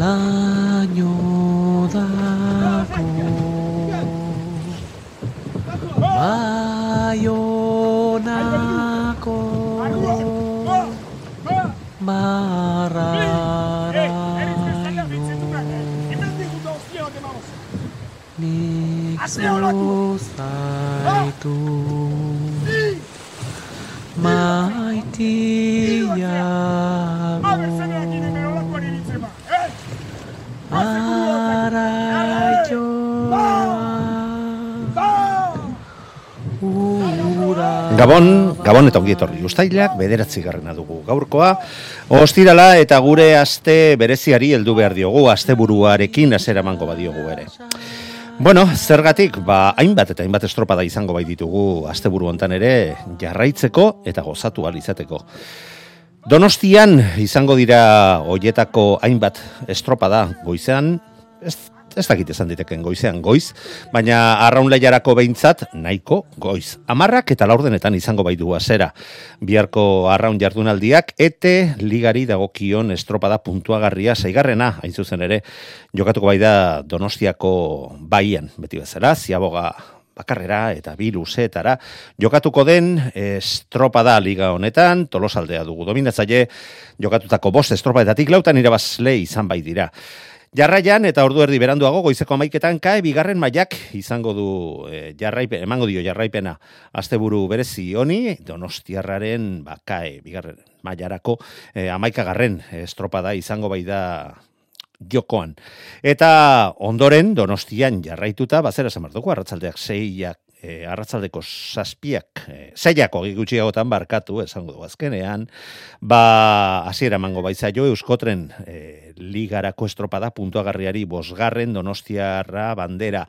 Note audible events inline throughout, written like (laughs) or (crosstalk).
laino dako Baionako marraraino Nik zuzaitu maitiago Gabon, Gabon eta ongi etorri. Uztailak bederatzi garrena dugu gaurkoa. Ostirala eta gure aste bereziari heldu behar diogu, asteburuarekin azera mango badiogu ere. Bueno, zergatik, ba, hainbat eta hainbat estropada izango bai ditugu asteburu hontan ere jarraitzeko eta gozatu izateko. Donostian izango dira hoietako hainbat estropada goizean, ez, ez dakit esan diteken goizean goiz, baina arraun lehiarako behintzat nahiko goiz. Amarrak eta laurdenetan izango bai du azera. Biharko arraun jardunaldiak, ete ligari dagokion estropada puntuagarria zaigarrena, hain zuzen ere, jokatuko bai da Donostiako baian, beti bezala, ziaboga bakarrera eta bi luzeetara jokatuko den estropada liga honetan, tolosaldea dugu dominatzaile, jokatutako bost estropadetatik lautan irabazle izan bai dira. Jarraian eta ordu erdi beranduago goizeko amaiketan kae bigarren mailak izango du e, jarraipen, emango dio jarraipena asteburu berezi honi, donostiarraren ba, kae bigarren mailarako e, amaikagarren estropada izango bai da jokoan. Eta ondoren donostian jarraituta, bazera zamartuko, arratzaldeak zeiak e, arratzaldeko zazpiak, e, zeiako gutxiagotan barkatu, esango du azkenean, ba, hasiera mango baitza jo, euskotren e, ligarako estropada puntuagarriari bosgarren donostiarra bandera.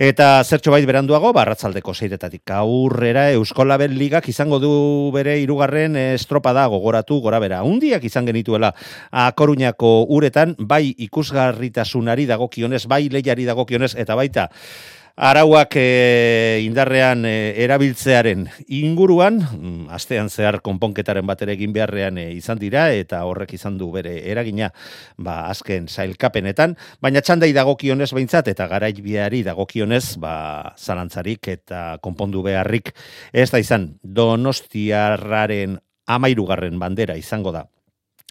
Eta zertxo bait beranduago, barratzaldeko zeiretatik aurrera Euskolabel ligak izango du bere hirugarren estropada gogoratu gora bera. Undiak izan genituela Koruñako uretan, bai ikusgarritasunari dagokionez, bai lehiari dagokionez, eta baita arauak e, indarrean e, erabiltzearen inguruan, mm, astean zehar konponketaren bat egin beharrean e, izan dira, eta horrek izan du bere eragina ba, azken zailkapenetan, baina txandai dagokionez behintzat, eta garaikbiari dagokionez, ba, zalantzarik eta konpondu beharrik, ez da izan, donostiarraren amairugarren bandera izango da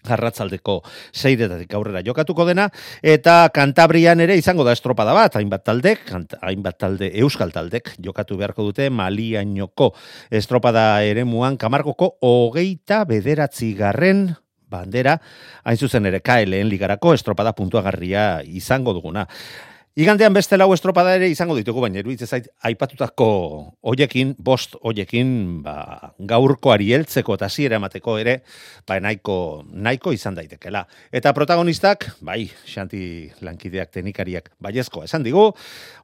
Arratzaldeko zeiretatik aurrera jokatuko dena, eta Kantabrian ere izango da estropada bat, hainbat taldek, hainbat talde, euskal taldek, jokatu beharko dute Maliainoko estropada ere muan, kamargoko hogeita bederatzi garren bandera, hain zuzen ere KLN ligarako estropada puntuagarria izango duguna. Igandean beste lau estropada ere izango ditugu, baina eruditzen zait aipatutako hoiekin, bost hoiekin, ba, gaurkoari heltzeko eta ziera emateko ere, ba, nahiko, nahiko izan daitekela. Eta protagonistak, bai, xanti lankideak, teknikariak, baiezko, esan digu,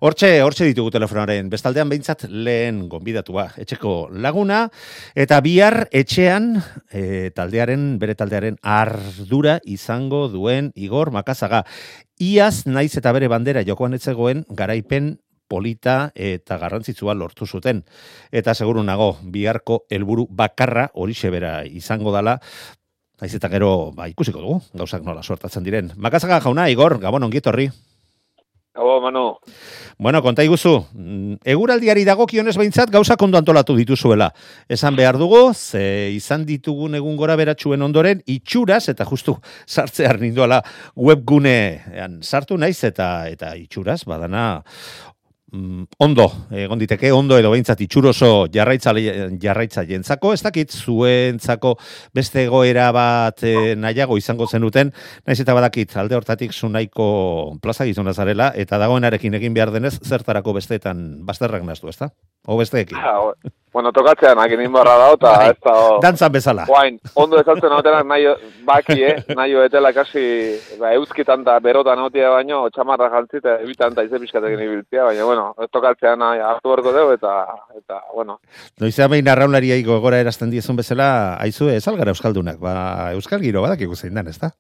hortxe, hortxe ditugu telefonaren, bestaldean behintzat lehen gonbidatua, etxeko laguna, eta bihar etxean, e, taldearen, bere taldearen ardura izango duen Igor Makazaga. Iaz naiz eta bere bandera jokoan etzegoen garaipen polita eta garrantzitsua lortu zuten. Eta seguru nago, biharko helburu bakarra horixe bera izango dala, naiz eta gero ba, ikusiko dugu, gauzak nola sortatzen diren. Makazaga jauna, Igor, gabon ongietorri. Gabo, Manu. Bueno, konta iguzu, eguraldiari dagokionez behintzat gauza kondo antolatu dituzuela. Esan behar dugu, ze izan ditugun egun gora beratxuen ondoren, itxuraz, eta justu sartzear ninduala webgunean sartu naiz, eta eta itxuraz, badana mm, ondo, egon diteke, ondo edo behintzat itxuroso jarraitza, jarraitza jentzako, ez dakit zuentzako beste egoera bat e, nahiago izango zenuten, naiz eta badakit alde hortatik zu nahiko plaza gizona zarela, eta dagoenarekin egin behar denez, zertarako besteetan bazterrak naztu, ez da? O besteekin. Bueno, tokatzean akin inbarra da, eta Bai, ez da... o- Dantzan bezala. Guain, ondo ezaltzen hautenak nahi, baki, eh? Nahi etela kasi, ba, euskitan eta berotan hautia baino, txamarra jantzi eta ebitan eta ize pixkatekin ibiltzea, baina, bueno, tokatzean nahi hartu berko dugu, eta, eta, bueno, Noizean behin arraunlariai gogora erazten diezun bezala, aizu ez algara euskaldunak, ba, euskal giro badakigu zein dan, ezta?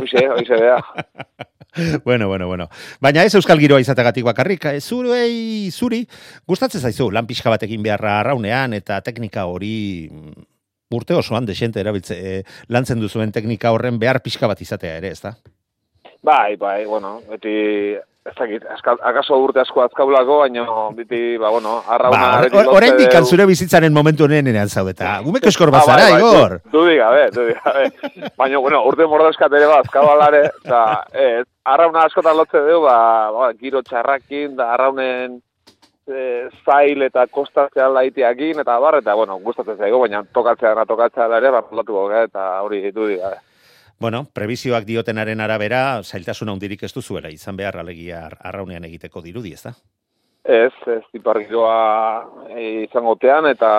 hoxe, hoxe bea. (laughs) (laughs) bueno, bueno, bueno. Baina ez euskal giroa izategatik bakarrik, eh, zuruei, zuri, gustatzen zaizu, lan pixka batekin beharra arraunean, eta teknika hori mm, urte osoan desente erabiltze, eh, lantzen duzuen teknika horren behar pixka bat izatea ere, ezta? Bai, bai, bueno, beti, ez dakit, akaso urte asko azkaulako, baina beti, ba, bueno, arrauna... Ba, or- lotze oraindik deu. zure bizitzaren momentu honenean zaudeta. Gumeko eskor Ah, bazara, bai, bai, Igor. Du, du digabe, du digabe. Baina, bueno, urte mordezkat ere ba, azkabalare, eta ez, arrauna askotan lotze dugu, ba, ba, giro txarrakin, da arraunen e, zail eta kostatzean laitiakin, eta bar, eta, bueno, gustatzen zaigu, baina tokatzean, tokatzean ere, ba, latuko eta hori du digabe. Bueno, prebizioak diotenaren arabera, zailtasun handirik ez duzuela izan behar alegia ar- arraunean egiteko dirudi? Ez, ez, ipar giroa e, izango tean, eta...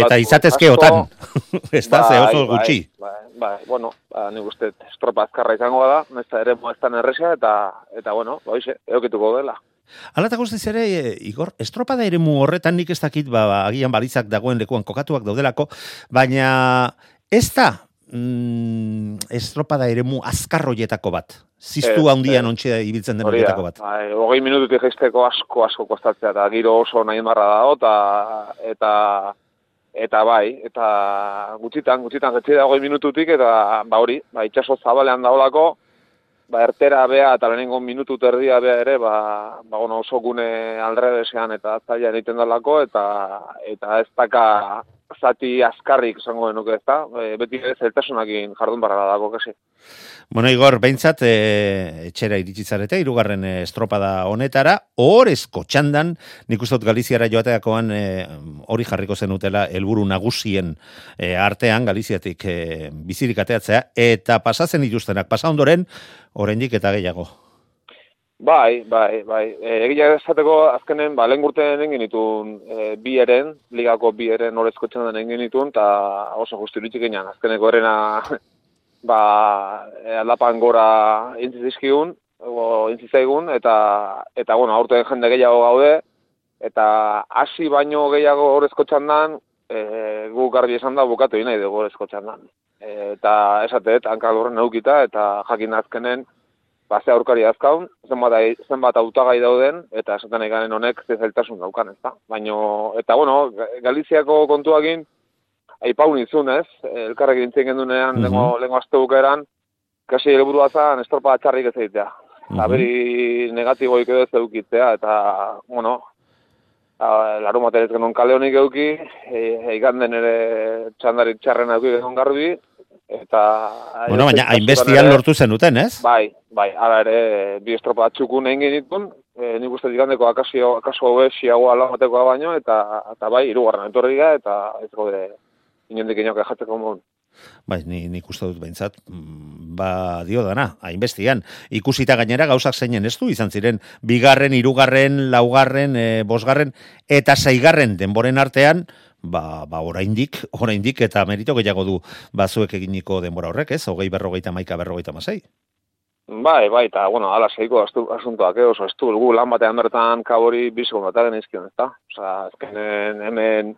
Eta izatezke otan. (laughs) Ezta, ze oso Bai, gutxi. Bai, bai, bueno, ba, nik uste estropa azkarra izango da, nesta ere moestan erresia, eta, eta bueno, hoxe, eokituko dela. Hala eta guztiz ere, e, Igor, estropada ere mu horretan nik ez dakit, ba, ba, agian balizak dagoen lekuan kokatuak daudelako, baina ez da mm, estropada ere mu azkarroietako bat. Ziztu Ez, handian ez. ontxe ibiltzen den horietako bat. bai, hogei minututik jaisteko asko, asko kostatzea, eta giro oso nahi marra dago, eta, eta, eta bai, eta gutxitan, gutxitan jetzi da hogei minututik, eta ba hori, ba, itxaso zabalean daolako, ba, ertera bea eta lehenengo minutu terdia bea ere, ba, ba bueno, oso gune alredesean eta zaila egiten dalako, eta, eta ez daka zati azkarrik esango genuke ez da, e, beti zeltasunakin jardun barra dago, kasi. Bueno, Igor, behintzat, e, etxera iritsi zarete, irugarren e, estropada honetara, orezko txandan, nik uste dut Galiziara joateakoan e, hori jarriko zenutela helburu nagusien e, artean, Galiziatik e, bizirik ateatzea, eta pasatzen dituztenak, pasa ondoren, oraindik eta gehiago. Bai, bai, bai. E, egia esateko azkenen, ba, lehen urtean egin ditun e, bi eren, ligako bi eren horrezko txandan egin ditun, eta oso guzti iritsi. Azkeneko erena, ba, aldapan gora intzi zizkigun, o, intzi zaigun, eta, eta bueno, aurten jende gehiago gaude, eta hasi baino gehiago horrezko txandan, e, gu garbi esan da bukatu nahi dugu horrezko txandan. E, eta esatet, hankal horren eukita, eta jakin azkenen, ba, ze aurkari azkaun, zenbat, zenbat hautagai dauden, eta esaten nahi garen honek ze zailtasun daukan, ez da? Baino, eta bueno, Ga- Galiziako kontuakin, aipau nintzun, ez? Elkarrekin nintzen gendunean, Mhm. lengo, lengo azte bukaeran, kasi helburua zan, estropa txarrik ez egitea. Eta Mhm. beri negatiboik edo ez eukitzea, eta, bueno, larun bat ez genuen kale honik euki, e, eikanden ere txandarik txarren euki genuen garbi, eta... Bueno, baina hainbestian lortu zenuten, ez? Bai, bai, ala ere, bi estropa txukun egin genitun, e, nik uste digandeko akasio, akaso hobe xiagoa lamatekoa baino, eta, eta bai, irugarren etorri eta ez gode inondik inoke jatzeko mon. Bai, ni, nik uste dut behintzat, mm, ba, dio dana, hainbestian. Ikusita gainera gauzak zeinen ez du, izan ziren, bigarren, irugarren, laugarren, e, bosgarren, eta zeigarren denboren artean, ba, ba oraindik, (laughs) oraindik, eta merito gehiago du, bazuek eginiko denbora horrek, ez? Hogei berrogeita maika berrogeita masei. Bai, bai, eta, bueno, ala seiko astu, asuntoak, eh, oso estu, gu lan batean bertan kabori bi segundatan izkion, ez da? Osa, azkenen hemen,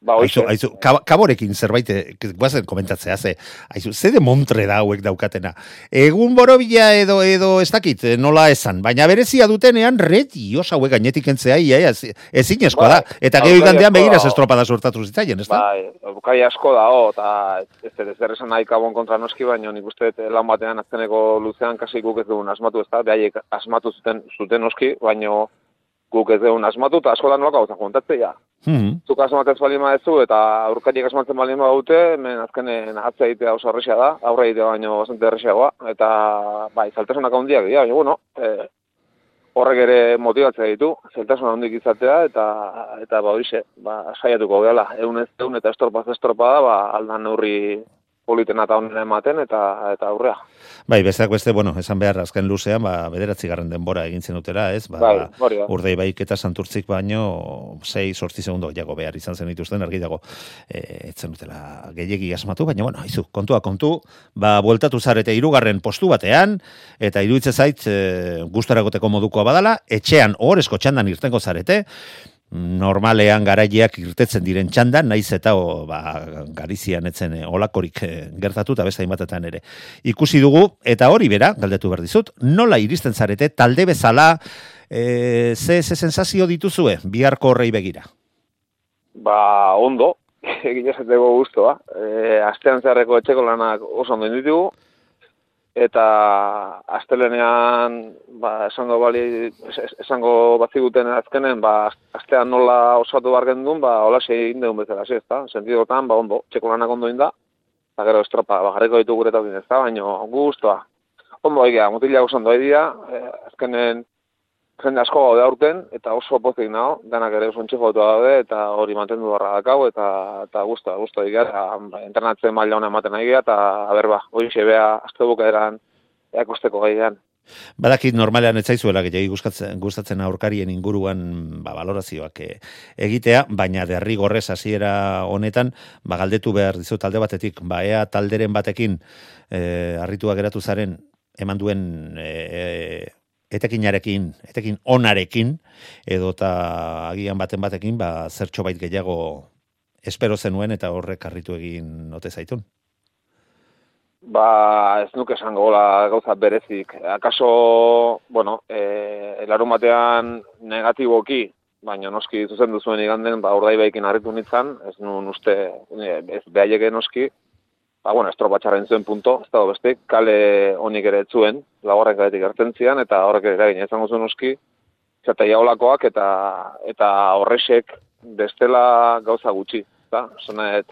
ba, Aizu, hoxe, aizu, kab- kaborekin zerbait, eh, guazen komentatzea, ze, aizu, ze de montre da hauek daukatena. Egun borobila edo, edo ez dakit, eh, nola esan, baina berezia dutenean, retios hauek gainetik entzea, ia, ia, ez- ezinezkoa da. Bai, Eta bai, geho bai, igandean begiraz estropada sortatu zitzaien, ez da? bai, bukai asko dago, eta ez ez ez esan nahi kabon kontra noski, baina nik uste dut lan batean azkeneko luzean kasi guk ez dugun asmatu, ez da? Behaiek asmatu zuten, zuten noski, baina guk ez dugun asmatu, eta askotan nolako gauza kontatzea. Mhm. zuk asmatzen baldin badezu eta aurkariek asmatzen baldin badute, hemen azkenen atze egitea oso erresia da, aurre egitea baino bastante erresiagoa, eta bai, zailtasunak handiak dira, baina bueno, e, horrek ere motibatzea ditu, zailtasun handik izatea, eta, eta ba, hoxe, ba, saiatuko gehala, egun ez egun eta estorpa ez estorpa da, ba, aldan neurri politena eta honen ematen, eta eta aurrea. Bai, besteak beste, bueno, esan behar azken luzean, ba, bederatzi garren denbora egin zenutela, ez? Ba, Bai, hori da. urdei baik eta santurtzik baino, sei, sortzi segundo jago behar izan zen dituzten, argi dago, e, etzen dutela gehiegi asmatu, baina, bueno, izu, kontua kontu, ba, bueltatu zarete irugarren postu batean, eta iruditzen zait, e, gustaragoteko modukoa badala, etxean ohorezko txandan irtengo zarete, normalean garaileak irtetzen diren txandan, naiz eta o, ba, garizian etzen e, olakorik e, gertatu eta beste hainbatetan ere. Ikusi dugu, eta hori bera, galdetu behar dizut, nola iristen zarete, talde bezala, e, ze, ze sensazio dituzue, biharko horrei begira? Ba, ondo, (laughs) egin esateko guztua. E, astean zeharreko etxeko lanak oso ondo ditugu, eta astelenean, ba, esango bali, es- esango baziguten azkenen, ba, astean nola osatu behar gendun, ba, hola egin dugun bezala, ez da? Sentidotan, ba, ondo, etxeko lanak ondo inda, eta gero estropa, ba, jarriko ditu gure taukin, ez da? Baina, guztua. Ondo egia, mutilak oso ondo egia, eh, azkenen, jende asko gaude aurten, eta oso pozik nago, danak ere oso entxefotu daude, eta hori mantendu barra dakau, eta, eta guztua, guztua egia, eta ba, entrenatzen maila hona ematen nahi eta, aber ba, hori xebea, azte bukaeran, eakosteko gaian. Badakit normalean ez zaizuela gehiagi gustatzen, gustatzen aurkarien inguruan ba, valorazioak eh, egitea, baina derrigorrez hasiera honetan ba, galdetu behar dizut talde batetik, ba, ea talderen batekin eh, harritua geratu zaren eman duen eh, etekinarekin, etekin onarekin, edota agian baten batekin, ba, zertxo bait gehiago espero zenuen eta horrek harritu egin ote zaitun. Ba, ez nuke esango gola gauza berezik. Akaso, bueno, e, larun batean negatiboki, baina noski zuzen duzuen iganden, ba, urdai baikin harritu nintzen, ez nun uste, e, ez behaieke noski, ba, bueno, estropatxarren zuen punto, ez dago beste, kale honik ere ez zuen, lagorren kaletik ertzen zian, eta horrek ere egin izango zuen noski, zeta jaolakoak eta, eta horrexek bestela gauza gutxi, eta, zonet,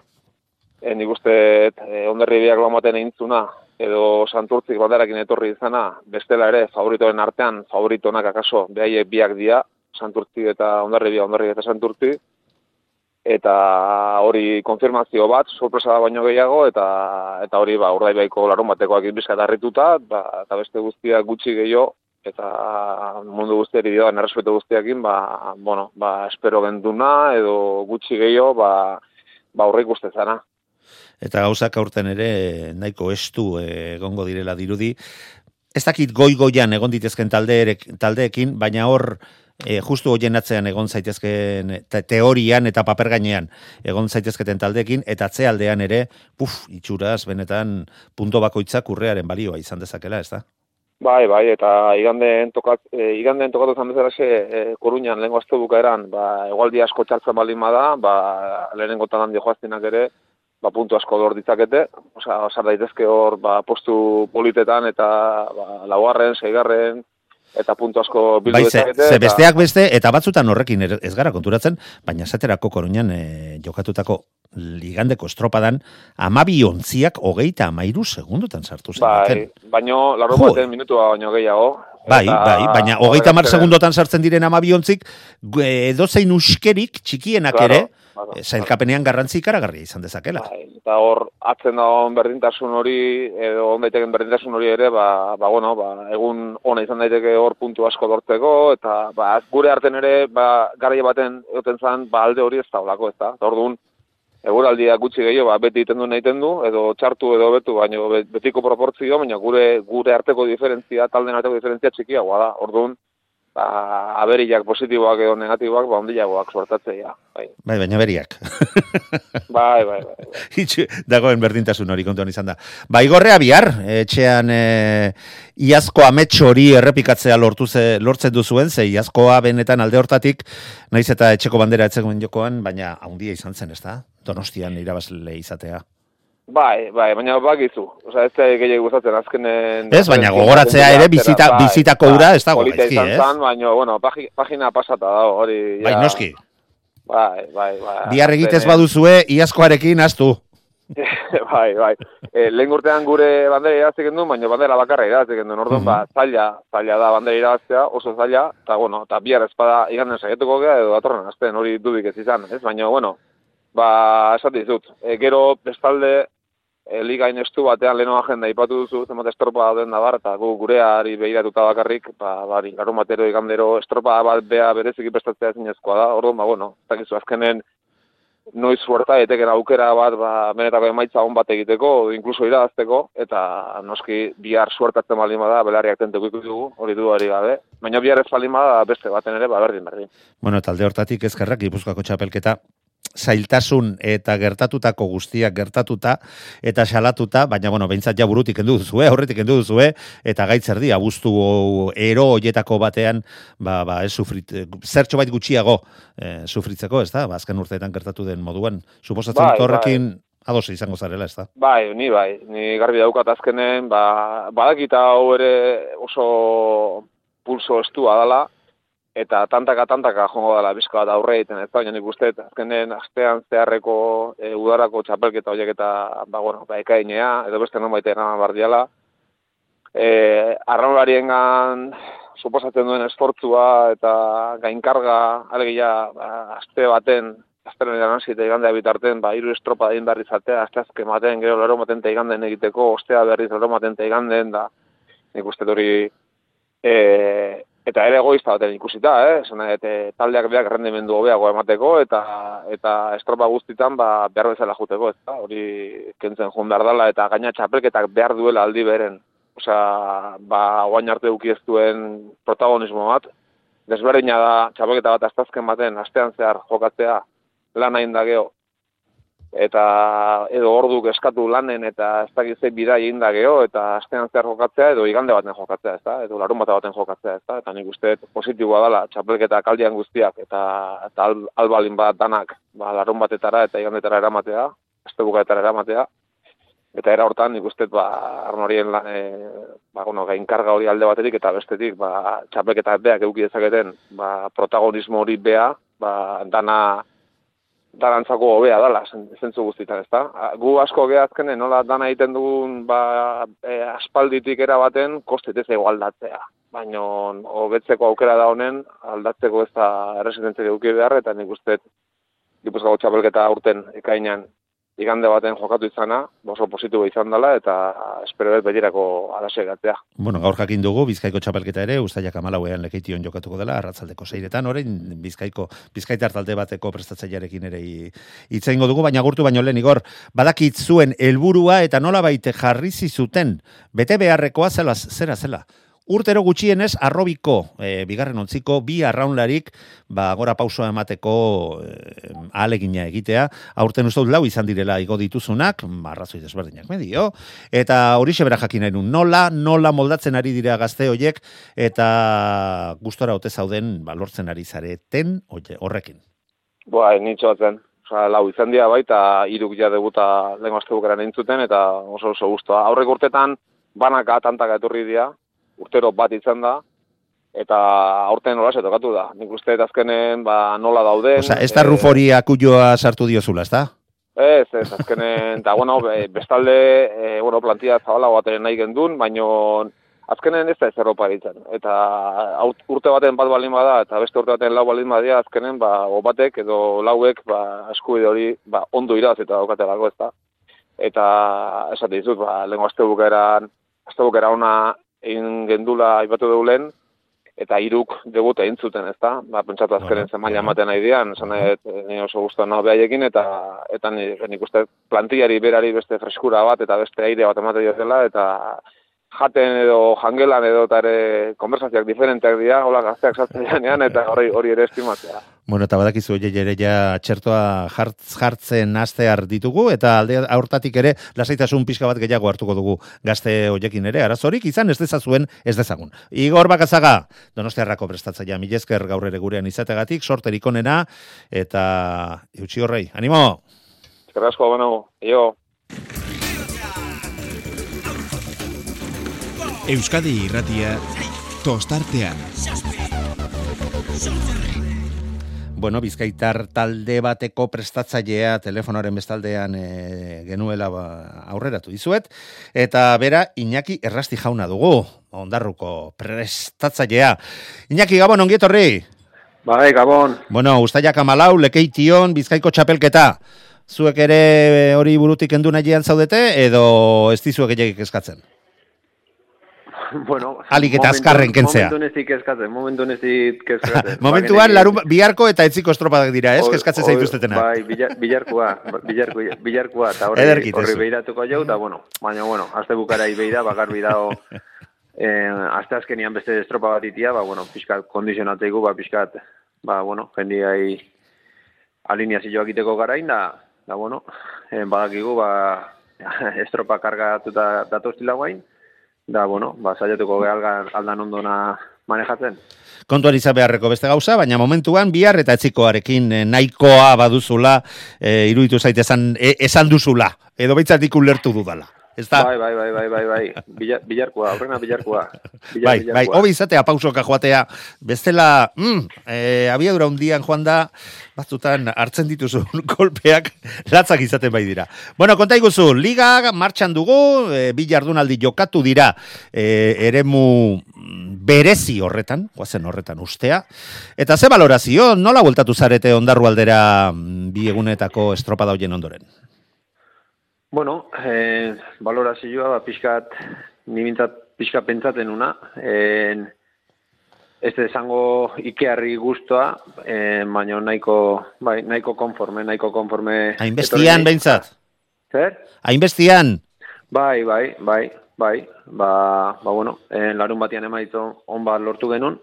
e, nik uste e, onderri biak lamaten eintzuna, edo santurtzik banderakin etorri izana, bestela ere favoritoen artean, favoritonak akaso, behaiek biak dia, santurtzi eta ondarri bia, ondarri eta santurtzi, eta hori konfirmazio bat, sorpresa baino gehiago, eta eta hori ba, urdaibaiko larun batekoak bizkat harrituta, ba, eta beste guztiak gutxi gehiago, eta mundu guztiari dioan errespetu guztiakin, ba, bueno, ba, espero genduna, edo gutxi gehiago, ba, ba aurre ikustezana. eta gauzak aurten ere nahiko estu eh, egongo direla dirudi. Ez dakit goi-goian egon ditezken taldeerek, taldeekin, baina hor e, justu hoien atzean egon zaitezken te- teorian eta paper gainean egon zaitezketen taldeekin, eta atzealdean ere, puf, itxuraz, benetan punto bakoitzak urrearen balioa izan dezakela, ez da? Bai, bai, eta igandeen tokat, e, igandeen tokatu zan bezala xe, e, Koruñan lehenko azte bukaeran, ba, egualdi asko txartzen baldin bada, ba, lehenengo talan dio joaztinak ere, ba, puntu asko lor ditzakete, osea, sar daitezke hor, ba, postu politetan, eta, ba, laugarren, seigarren, eta puntu asko bildu Bai, ze, ze eta- besteak beste, eta batzutan horrekin er- ez gara konturatzen, baina esaterako koruñan e, jokatutako ligandeko estropadan, amabi ontziak hogeita amairu segundotan sartu Bai, zen. baino, larro baten minutua baino gehiago. Bai, Eta- bai, baina hogeita mar segundotan sartzen diren amabiontzik, edozein uskerik txikienak Claro, ere, claro, eh, sailkapenean garrantzi ikaragarria izan dezakela. Bai, eta hor, atzen dagoen berdintasun hori, edo on daiteken berdintasun hori ere, ba, ba, bueno, ba, egun ona izan daiteke hor puntu asko lortzeko, eta ba, gure arten ere, ba, garaia baten egoten zan, ba, alde hori ez da olako, ez da. Orduan, eguraldia gutxi gehiago, ba, beti iten du nahi du, edo txartu edo betu, baino be- betiko proportzio, baina gure gure arteko diferentzia, talden arteko diferentzia txikiagoa da. Orduan, ba, aberiak positiboak edo negatiboak, ba, ondilagoak sortatzea, bai. Bai, baina beriak. (laughs) Bai, bai, bai. bai. (laughs) Dagoen berdintasun hori kontuan izan da. Ba, igorrea bihar, etxean e, iazko amets hori errepikatzea lortu ze, lortzen duzuen, ze iazkoa benetan alde hortatik, naiz eta etxeko bandera etzegoen jokoan, baina haundia izan zen, ez da? Donostian irabazle izatea. Bai, bai, baina bakizu. Osea, ez da gehiago gustatzen azkenen... Ez, baina gogoratzea ere bizita- bizitako ura ez dago gaizki, izan ez? zan, baina, bueno, pagi, pagina pasata dago, hori... Bai, noski. Bai, bai, bai. Bihar egitez baduzue, iazkoarekin astu. (laughs) bai, bai. E, lehen urtean gure bandera irabazten du, baina bandera bakarra irabazten du. Orduan, Mhm. ba, zaila, zaila da bandera irabaztea, oso zaila, eta, bueno, eta bihar ezpada iganden saietuko gea, edo datorren azten hori dudik ez izan, ez? Baina, bueno, ba, esate dizut. E, gero, bestalde, e, liga inestu batean leheno agenda ipatu duzu, zenbat estropa dauden da bar, eta gu gureari behiratuta bakarrik, ba, bari, larun batero igandero estropa bat bea bereziki prestatzea zinezkoa da, orduan, ba, bueno, ez dakizu azkenen noiz suerta eteken aukera bat, ba, benetako emaitza on bat egiteko, inkluso irabazteko, eta noski bihar suertatzen baldin bada, belariak tenteko dugu, hori du hori gabe, baina bihar ez baldin bada beste baten ere, ba, berdin, berdin. Bueno, talde hortatik ezkerrak Gipuzkoako txapelketa zailtasun eta gertatutako guztiak gertatuta eta salatuta, baina bueno, beintzat ja burutik kendu duzue, aurretik kendu duzue eta gaitzer di abuztu ero hoietako batean, ba ba ez sufrit zertxo bait gutxiago eh, sufritzeko, ezta? Ba azken urteetan gertatu den moduan, suposatzen Bai, dut horrekin bai. ados izango zarela, ezta? Bai, ni bai, ni garbi daukat azkenen, ba, badakita hau ere oso pulso estua dala, eta tantaka tantaka jongo dela bizka bat aurre egiten ez baina nik uste, azkenen astean zeharreko e, udarako txapelketa horiek eta, ba, bueno, ba, ekainea, edo beste non baita eraman bardiala, e, arraunlarien suposatzen duen esfortzua eta gainkarga, alegia, ba, aste baten, asteren eran eta igandea bitarten, ba, iru estropa egin behar izatea, aste azken baten, gero laro maten iganden egiteko, ostea berriz laro maten eta iganden, da, nik uste hori, e, eta ere egoista baten ikusita, eh? Nahi, eta taldeak beak rendimendu hobeago emateko, eta eta estropa guztitan ba, behar bezala juteko, ez da? Hori kentzen joan behar dela, eta gaina txapelketak behar duela aldi beren. Osea, ba, oain arte uki ez duen protagonismo bat. Desberdina da, txapelketa bat astazken baten, astean zehar jokatzea, lan hain da geho, eta edo orduk eskatu lanen eta ez dakit ze bidai egin da geho, eta astean zehar jokatzea edo igande baten jokatzea, ez da? edo larun bata baten jokatzea, ez da? eta nik uste positiboa dela txapelketa kaldian guztiak eta, eta al, albalin bat danak ba, larun batetara eta igandetara eramatea, este bukaetara eramatea, eta era hortan nik uste ba, arnorien lan, e, ba, bueno, gainkarga hori alde batetik eta bestetik ba, txapelketa beak eduki dezaketen ba, protagonismo hori bea, ba, dana darantzako hobea dala, zentzu guztietan, ezta? Gu asko ge azkenen nola dana egiten dugun ba, e, aspalditik erabaten kostet ez ego aldatzea. Baina hobetzeko aukera da honen aldatzeko ez da erresistentzia eduki behar eta nik uste Gipuzkoako txapelketa urten ekainan igande baten jokatu izana, oso positibo izan dela eta espero dut betirako alase gatzea. Bueno, gaur jakin dugu Bizkaiko txapelketa ere ustailak 14ean lekeition jokatuko dela arratsaldeko 6etan, orain Bizkaiko Bizkaitar talde bateko prestatzailearekin ere hitz eingo dugu, baina gurtu baino lehen igor, badakit zuen helburua eta nolabait jarri zuten bete beharrekoa zela zera zela. Urtero gutxienez, arrobiko, e, bigarren ontziko, bi arraunlarik, ba, gora pausoa emateko e, alegina egitea, aurten uste dut lau izan direla igo dituzunak, marrazoi desberdinak medio, eta hori sebera jakin nahi nola, nola moldatzen ari dira gazte hoiek, eta gustora ote zauden, ba, lortzen ari zareten horrekin. Boa, nitxoatzen. Osa, lau izan dira baita, iruk ja debuta lehen azte entzuten, eta oso oso guztua. Aurrek urtetan, banaka, tantaka etorri dira, urtero bat izan da, eta aurten nola tokatu da. Nik uste eta azkenen ba, nola dauden. Osa, ez da eh, rufori akuioa sartu diozula, ez da? Ez, ez, azkenen, eta bueno, be- bestalde, e, bueno, plantia zabala bateren nahi gendun, baino azkenen ez da ez erropa ditzen. Eta urte baten bat balin bada, eta beste urte baten lau balin badia, azkenen, ba, batek edo lauek, ba, eskubide hori, ba, ondo iraz eta daukatelako, ez da. Eta, esate dizut, ba, lehenko azte bukeran, azte bukera ona egin gendula aipatu dugu lehen, eta hiruk debut egin zuten, ezta? Ba, pentsatu azkenen zen maila ematen nahi dian, esan dut, ni oso guztuan nago behaiekin, eta eta ni, nik uste plantillari berari beste freskura bat, eta beste aire bat ematen diotela, eta jaten edo jangelan edo eta ere konversazioak diferenteak dira, hola gazteak sartzen (laughs) janean, eta hori hori ere estimatzea. Bueno, eta badakizu oie ere ja txertoa jartz, jartzen astear ditugu, eta alde aurtatik ere lasaitasun pixka bat gehiago hartuko dugu gazte hoiekin ere, arazorik izan ez dezazuen ez dezagun. Igor Bakazaga, donostiarrako prestatzaia milezker gaur ere gurean izategatik, sorterik onena, eta eutxi horrei, animo! Eskerrik asko, bueno, jo. Euskadi irratia tostartean. Bueno, Bizkaitar talde bateko prestatzailea telefonoaren bestaldean e, genuela ba, aurreratu dizuet eta bera Iñaki Errasti jauna dugu, ondarruko prestatzailea. Iñaki Gabon ongi etorri. Bai, Gabon. Bueno, ustailak amalau, lekeition, Bizkaiko txapelketa. zuek ere hori burutik endu nahian zaudete, edo ez dizuek gehiagik eskatzen? (laughs) bueno, Alik eta azkarren kentzea. Momentu nezik eskatzen, momentu nezik eskatzen. (laughs) Momentuan, larun, biharko eta etziko estropadak dira, ez? Keskatzen oi- zaituztetena. Bai, bila- bilarkua, bilarku, bilarkua, eta horri, horri behiratuko jau, eta bueno, baina bueno, azte bukarai behira, bakar bidao, (laughs) eh, azte azkenian beste estropa bat itia, ba, bueno, pixkat kondizionatzeigu, ba, pixkat, ba, bueno, jendiai alineazioak iteko garain, da, da, bueno, eh, badakigu, ba, estropa kargatuta datoztila guain, da, bueno, ba, saiatuko gehalgan aldan ondona manejatzen. kontuan izan beharreko beste gauza, baina momentuan bihar eta etzikoarekin eh, nahikoa baduzula, e, iruditu zaite esan, e, esan duzula, edo beitzatik ulertu dudala. Ez da? Bai, bai, bai, bai, bai, bai. Bila, bilarkua, horrena bilarkua. Bila, bai, bai, hobi izatea pausoka joatea, bestela, mm, e, abiadura hundian joan da, batzutan hartzen dituzun (laughs) kolpeak latzak izaten bai dira. Bueno, konta iguzu, liga martxan dugu, e, bi jardunaldi jokatu dira, e, eremu mm, berezi horretan, guazen horretan ustea, eta ze valorazio, nola bueltatu zarete ondarru aldera mm, bi egunetako estropada hoien ondoren? Bueno, eh, valorazioa, ba, pixkat, ni bintzat pixkat pentsaten una, en, ez da esango ikearri guztua, eh, baina nahiko, bai, nahiko konforme, nahiko konforme. Hainbestian behintzat? Zer? Hainbestian? Bai, bai, bai, bai, ba, ba bueno, en larun batian emaitzo on bat lortu genuen,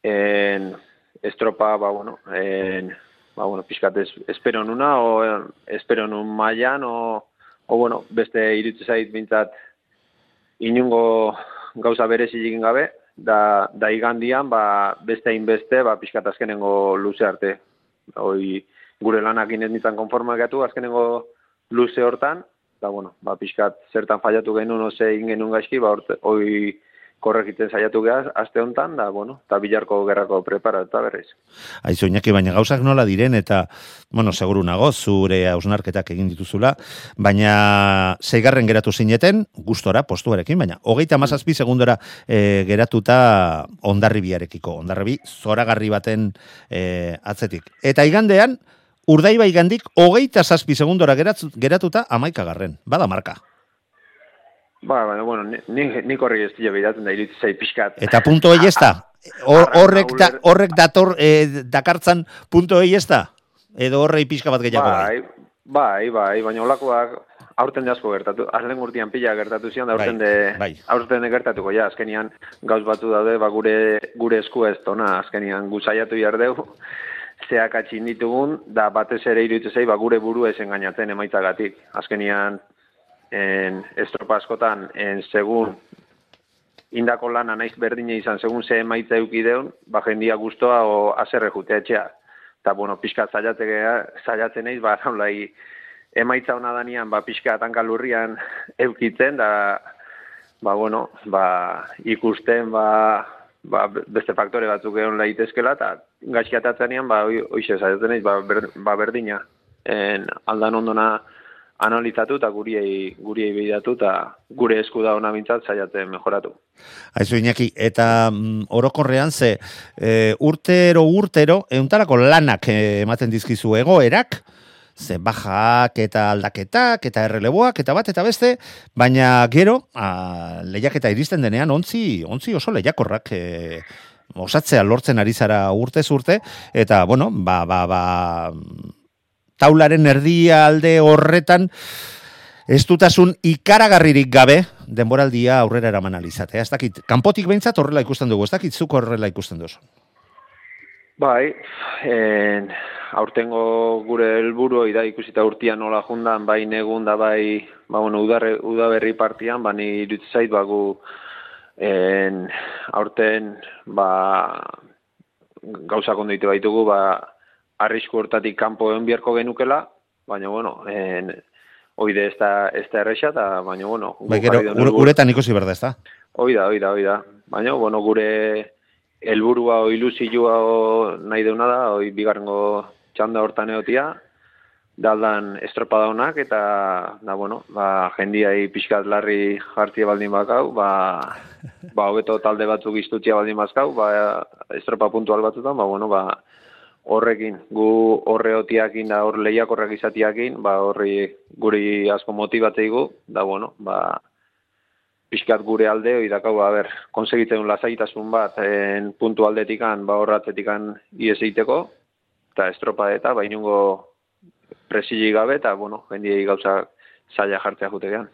en estropa, ba, bueno, en, ba, bueno, pixkat ez, espero nuna, o eh, espero nun mailan, o, o, bueno, beste iritzu zait bintzat inungo gauza berezilik gabe, da, da igandian, ba, beste hainbeste, ba, pixkat azkenengo luze arte. Hoi, gure lanak inez nintzen konformagatu, azkenengo luze hortan, da, bueno, ba, pixkat zertan fallatu genuen, ose egin genuen gaizki, ba, hoi korrekitzen saiatu gehaz, aste hontan, da, bueno, eta bilarko gerrako prepara, eta berriz. Aizu, Iñaki, baina gauzak nola diren, eta, bueno, seguru nago, zure hausnarketak egin dituzula, baina zeigarren geratu zineten, gustora, postuarekin, baina hogeita mazazpi segundora e, geratuta ondarribiarekiko, ondarribi zoragarri baten e, atzetik. Eta igandean, urdaiba igandik, hogeita zazpi segundora geratu, geratuta amaikagarren, bada marka. Ba, baina, bueno, ni, ni, nik horri ez dira behiratzen da iritzu zai pixkat. Eta punto hoi ez da? Arren Horrek, da, uler- horrek dator, e, dakartzan punto hoi ez da? Edo horrei pixka bat gehiago bai? Bai, bai, bai, baina olakoak aurten de asko gertatu, azlen urtean pila gertatu zian, da aurten Bai, de, bai. aurten de gertatuko, ja, azkenian gauz batu daude, ba, gure, gure esku ez tona, azkenian guzaiatu jardeu, (laughs) zeak atxin ditugun, da batez ere iruditu zei, ba, gure buru ez engainatzen emaitzagatik. Azkenian, en, estropa askotan, en, segun, indako lana naiz berdina izan, segun ze emaitza eukideun, ba, jendia guztoa o azerre jutea etxea. Eta, bueno, pixka zailatzen, naiz, ba, jaulai, emaitza hona danian, ba, pixka tankalurrian eukitzen, da, ba, bueno, ba, ikusten, ba, ba, beste faktore batzuk egon laitezkela, eta gaizkiatatzenean, ba, hoi- hoixe zailatzen naiz, ba, ber, ba, berdina. En, aldan ondona analizatu eta guriei, guriei behiratu eta gure esku da hona bintzat saiatzen mejoratu. Aizu Iñaki, eta mm, orokorrean ze e, urtero urtero euntarako lanak eh, ematen dizkizu egoerak, ze bajak eta aldaketak eta erreleboak eta bat eta beste, baina gero a, lehiaketa iristen denean ontzi, ontzi oso lehiakorrak e, osatzea lortzen ari zara urtez urte, eta bueno, ba, ba, ba, taularen erdia alde horretan ez dutasun ikaragarririk gabe denboraldia aurrera eraman alizatea. Ez dakit, kanpotik behintzat horrela ikusten dugu, ez dakit zuk horrela ikusten duzu. Bai, en, aurtengo gure helburu da ikusita urtian nola jundan, bai negun da bai, ba, bueno, udarre, udaberri partian, ba, ni iruditzen zait, ba, gu, en, aurten, ba, gauza konditu baitugu, ba, arrisku hortatik kanpo egon biharko genukela, baina, bueno, en, oide ez da, ez da erresa, eta, baina, bueno, Bai, gero, jarri duen ure- helburu- uretan ikusi berda, ez da? Hoi da, hoi da, hoi da. Baina, bueno, gure helburua o ilusioa o nahi deuna da, hoi bigarrengo txanda hortan egotia, daldan estropada honak, eta, da, bueno, ba, jendiai pixkat larri jartzia baldin bakau, ba, ba, hobeto talde batzuk iztutzia baldin bazkau, ba, estropa puntual batzutan, ba, bueno, ba, horrekin, gu horreotiakin da hor lehiakorrak izatiakin, ba horri guri asko motibatzeigu, da bueno, ba pixkat gure alde, hori dakau, ba, ber, konsegitzen lasaitasun bat, en puntu aldetikan, ba horratzetikan ies egiteko, eta estropa eta bainungo presili gabe, eta bueno, jendiei gauza zaila jartzea jutegean.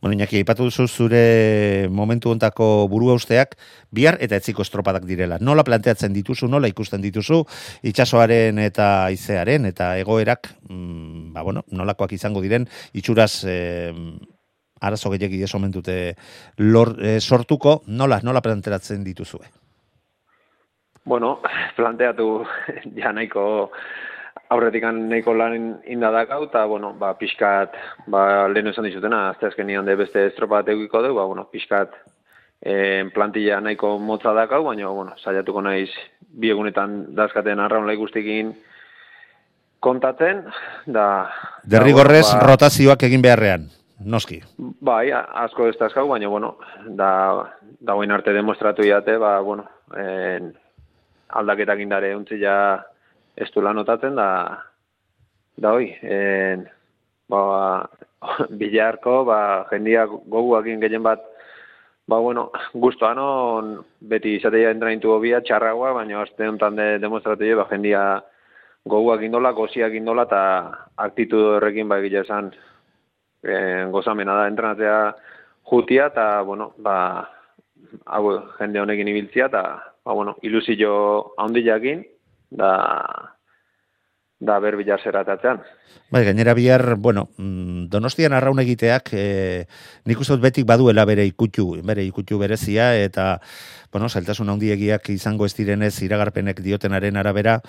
Bueno, Iñaki, aipatu duzu zure momentu ontako buru usteak bihar eta etziko estropadak direla. Nola planteatzen dituzu, nola ikusten dituzu, itxasoaren eta izearen, eta egoerak, mm, ba, bueno, nolakoak izango diren, itxuraz eh, arazo gehiagi esomentute lor, eh, sortuko, nola, nola planteatzen dituzue? Bueno, planteatu (laughs) ja nahiko aurretik nahiko lan indadakau, eta, bueno, ba, pixkat, ba, lehen esan dizutena, azte azken nian de beste estropa bat egiko du, ba, bueno, pixkat eh, plantilla nahiko motza dakau, baina, bueno, saiatuko naiz biegunetan dazkaten arraun laikustikin kontatzen, da... Derrigorrez ba, rotazioak egin beharrean, noski. Bai, asko ez dazkau, baina, bueno, da, da arte demostratu jate, ba, bueno, en, aldaketak indare untzila ez du lan notatzen, da, da hoi, en, ba, (laughs) bilarko, ba, jendia goguakin gehien bat, ba, bueno, guztuan on, beti izatea entraintu hobia, txarragoa, baina azte honetan de, demostratu je, ba, jendia goguak indola, goziak indola, eta aktitudu horrekin, ba, egia esan, eh, gozamena da entrenatzea jutia, eta, bueno, ba, hau jende honekin ibiltzia, eta, ba, bueno, ilusio handiakin, da, da ber bilar zeratatzean. Bai, gainera bihar, bueno, mm, donostian arraun egiteak, e, nik uste dut betik baduela bere ikutu, bere ikutu berezia, eta, bueno, zailtasun handiegiak izango ez direnez iragarpenek diotenaren arabera,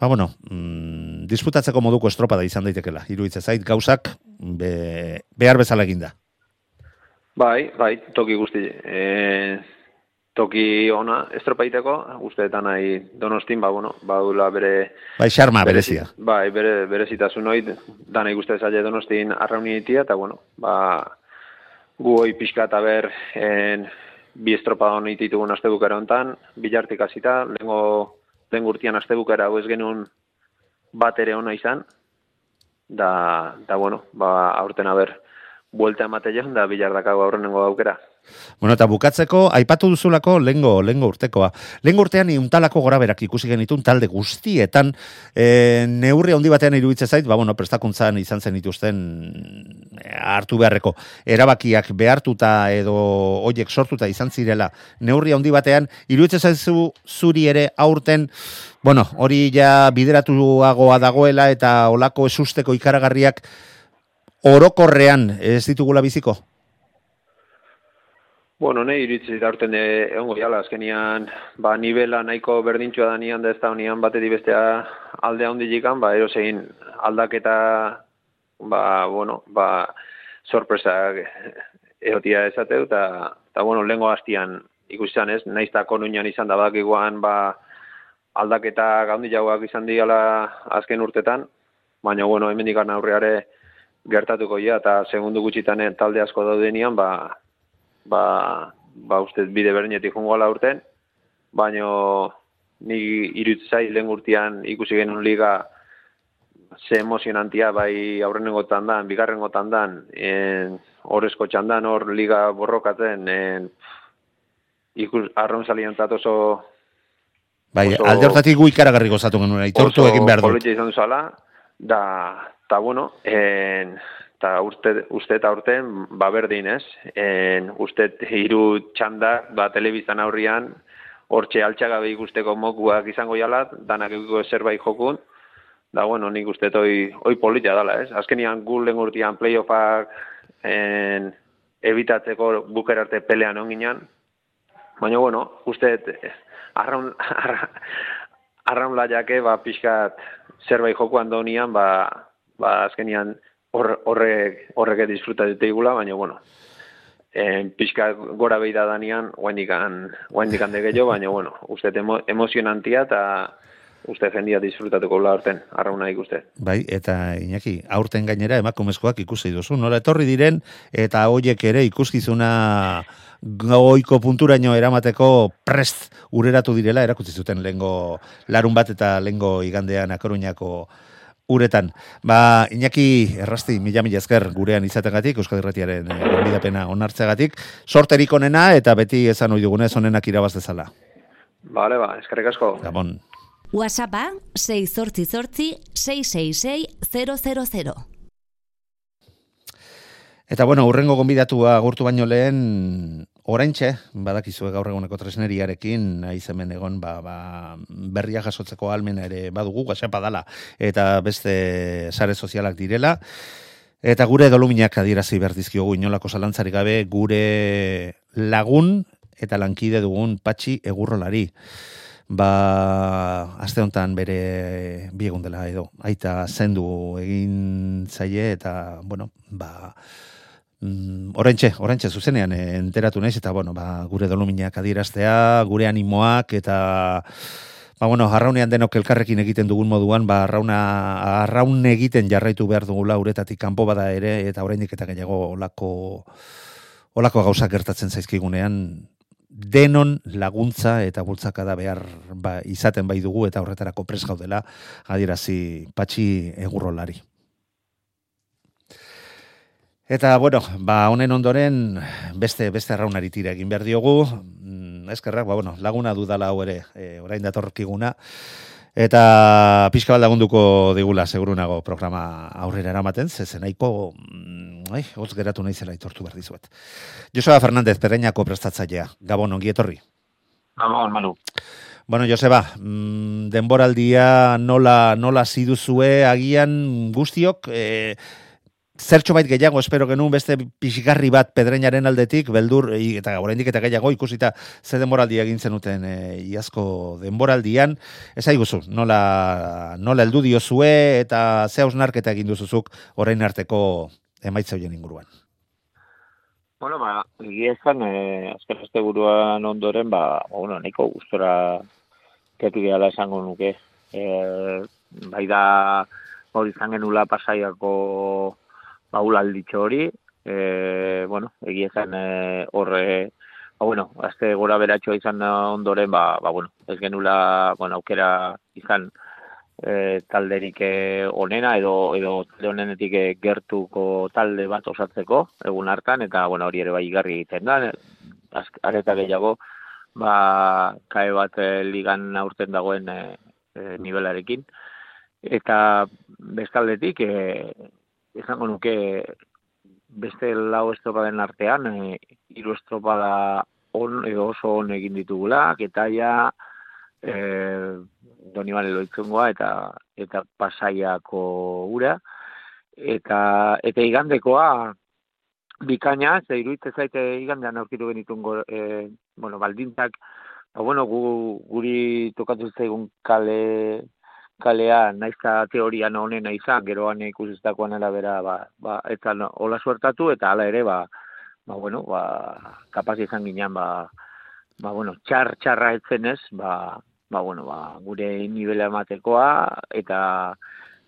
ba, bueno, mm, disputatzeko moduko estropada izan daitekela, iruditzen zait, gauzak be, behar bezala eginda. Bai, bai, toki guzti. E, toki ona estropaiteko, usteetan nahi donostin, ba, bueno, baula bere... Bai, xarma berezia. Bai, bere, berezitasun hori, da nahi guzti zaila donostin arrauni ditia, eta, bueno, ba, gu hoi pixka eta ber, en, bi estropa honi ditugun astebukera hontan, bilartik hasita, lengo, lehen gurtian astebukera hau ez genuen bat ere ona izan, da, da bueno, ba, aurten aber, buelta emate joan, da bilar dakago aurrenengo aukera. Bueno, eta bukatzeko, aipatu duzulako lengo, lengo urtekoa. Lengo urtean iuntalako gora berak ikusi genitun talde guztietan, e, neurri handi batean iruditzen zait, ba, bueno, prestakuntzan izan zen dituzten e, hartu beharreko erabakiak behartuta edo hoiek sortuta izan zirela neurri handi batean, iruditzen zaizu zuri ere aurten, bueno, hori ja bideratuagoa dagoela eta olako esusteko ikaragarriak orokorrean ez ditugula biziko? Bueno, nahi iritsi da urten egongo jala, azkenian, ba, nivela nahiko berdintxua da nian, da ez da honian batetik bestea alde handijikan, ba, erosein aldaketa, ba, bueno, ba, sorpresak egotia esateu, eta, eta bueno, lehengo hastian ikusten ez, naiz da konuñan izan da bakiguan, ba, aldaketa gaundi jauak izan diala azken urtetan, baina, bueno, hemen aurreare gertatuko ja, eta segundu gutxitan talde asko daudenian, ba, ba, ba uste bide berdinetik jongo ala urten, baino ni irutzai lehen urtean ikusi genuen liga ze emozionantia bai aurrenengo tandan, bigarrengo tandan, en, horrezko txandan hor liga borrokatzen, en, ikus, arron salientzat oso Bai, Oso- alde hortatik gu ikaragarri gozatu genuen, aitortu egin behar dut. politia izan duzala, da, ta bueno, en, ta uste, uste eta urten, ba berdin ez, en, uste hiru txanda, ba telebiztan aurrian, hortxe altxagabe ikusteko mokuak izango jala, danak egiko zerbait jokun, da bueno, nik uste hoi, hoi politia dala ez, azkenian gu lehen urtean playoffak en, ebitatzeko bukerarte pelean onginan, baina bueno, uste arraun, arra, arraun laiake, ba, pixkat zerbait jokuan donian, ba, ba, azkenian hor- horrek, horrek disfruta dute igula, baina, bueno, en, pixka gora behi da danian, guaindikan, guaindikan de gehiago, baina, bueno, uste emo, emozionantia eta uste jendia disfrutatuko la horten, arrauna ikuste. Bai, eta Iñaki, aurten gainera emakumezkoak ikusi duzu, nola etorri diren, eta hoiek ere ikuskizuna goiko punturaino eramateko prest ureratu direla erakutsi zuten lengo larun bat eta lengo igandean akoruñako uretan. Ba, Iñaki Errasti, mila mila esker gurean izategatik, Euskal Herratiaren eh, gonbidapena onartzegatik, sorterik onena eta beti esan ohi dugunez onenak irabaz dezala. Bale, ba, eskerrik asko. Gabon. WhatsAppa 688 666 000. Eta bueno, urrengo gonbidatua agurtu baino lehen oraintxe, badakizue gaur eguneko tresneriarekin, naiz hemen egon ba, ba, berria jasotzeko almena ere badugu, WhatsAppa dala, eta beste sare sozialak direla. Eta gure doluminak adierazi berdizkiogu inolako zalantzari gabe gure lagun eta lankide dugun patxi egurrolari. Ba, aste honetan bere biegun dela edo. Aita zendu egin zaie eta, bueno, ba, mm, orentxe, orentxe zuzenean eh, enteratu naiz eta, bueno, ba, gure doluminak adieraztea, gure animoak eta, ba, bueno, arraunean denok elkarrekin egiten dugun moduan, ba, arrauna, arraun egiten jarraitu behar dugula uretatik kanpo bada ere, eta oraindik eta gehiago olako, olako gauzak gertatzen zaizkigunean, denon laguntza eta bultzakada behar ba, izaten bai dugu eta horretarako pres gaudela adierazi patxi egurrolari. Eta, bueno, ba, honen ondoren beste beste arraunari tira egin behar diogu, mm, eskerrak, ba, bueno, laguna dudala hau ere, e, orain datorkiguna, eta pixka bat lagunduko digula, segurunago programa aurrera eramaten, zezenaiko, mm, ai, hotz geratu nahi zela itortu behar dizuet. Joseba Fernández, Perreñako prestatzailea, Gabon, ongi etorri. Gabon, Manu. Bueno, Joseba, mm, denboraldia nola, nola ziduzue agian guztiok, e, zertxo bait gehiago espero genuen beste pixgarri bat pedreñaren aldetik, beldur, eta oraindik eta gehiago ikusita ze denboraldia egin zenuten e, iazko denboraldian, ez aiguzu, nola, nola eldu diozue eta ze hausnarketa egin duzuzuk orain arteko emaitza hoien inguruan. Bueno, ba, egia esan, eh, azken azte buruan ondoren, ba, bueno, nahiko gustora ketu gehala esango nuke. Eh, bai da, hori izan genula pasaiako baulalditxo hori, eh, bueno, egia esan eh, horre, ba, bueno, azte gora beratxoa izan ondoren, ba, ba, bueno, ez genula, bueno, aukera izan e, talderik eh, onena edo edo talde honenetik eh, gertuko talde bat osatzeko egun hartan eta bueno hori ere bai igarri egiten da areta gehiago ba kae bat eh, ligan aurten dagoen eh, eh, nivelarekin. Eta bestaldetik eh, izango nuke beste lau estropaden artean eh, hiru estropada on edo oso on egin ditugula eta ja eh, Donibane loitzungoa eta eta pasaiako ura. Eta eta igandekoa bikaina ze iruditzen zaite igandean aurkitu genitun go, e, bueno baldintzak ba, bueno gu, guri tokatu zaigun kale kalea naizta teorian honena izan geroan ikusitakoan arabera ba ba eta no, hola suertatu eta hala ere ba ba bueno ba kapaz izan ginen ba ba bueno txar txarra etzenez ba ba, bueno, ba, gure nivela ematekoa eta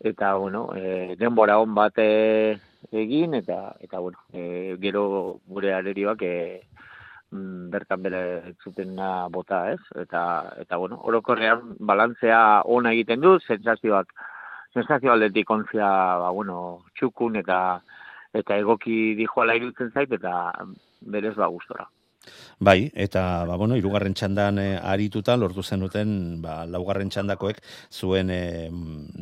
eta bueno, e, denbora on bat e, egin eta eta bueno, e, gero gure arerioak e, bertan bere zutena bota, ez? Eta eta bueno, orokorrean balantzea ona egiten du, sentsazioak sensazio aldetik ontzia, ba bueno, txukun eta eta egoki dijoala iruditzen zait eta berez ba gustora. Bai, eta ba, bueno, irugarren txandan e, arituta lortu zenuten ba, laugarren txandakoek zuen e,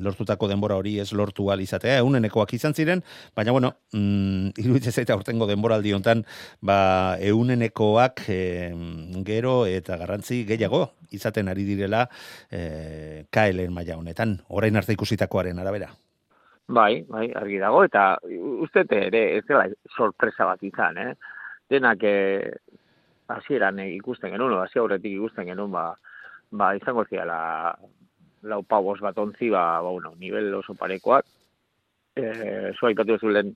lortutako denbora hori ez lortu al izatea, eunenekoak izan ziren, baina bueno, mm, iruditzen zaita aurtengo denboraldi hontan ba, eunenekoak e, gero eta garrantzi gehiago izaten ari direla e, KLN maila honetan, orain arte ikusitakoaren arabera. Bai, bai, argi dago, eta uste ere, ez dela sorpresa bat izan, eh? Denak eh, hasieran ikusten genuen, hasi aurretik ikusten genuen, ba, ba izango ziala lau pavos bat ontzi, ba, ba, bueno, nivel oso parekoak. Eh, zo aipatu zulen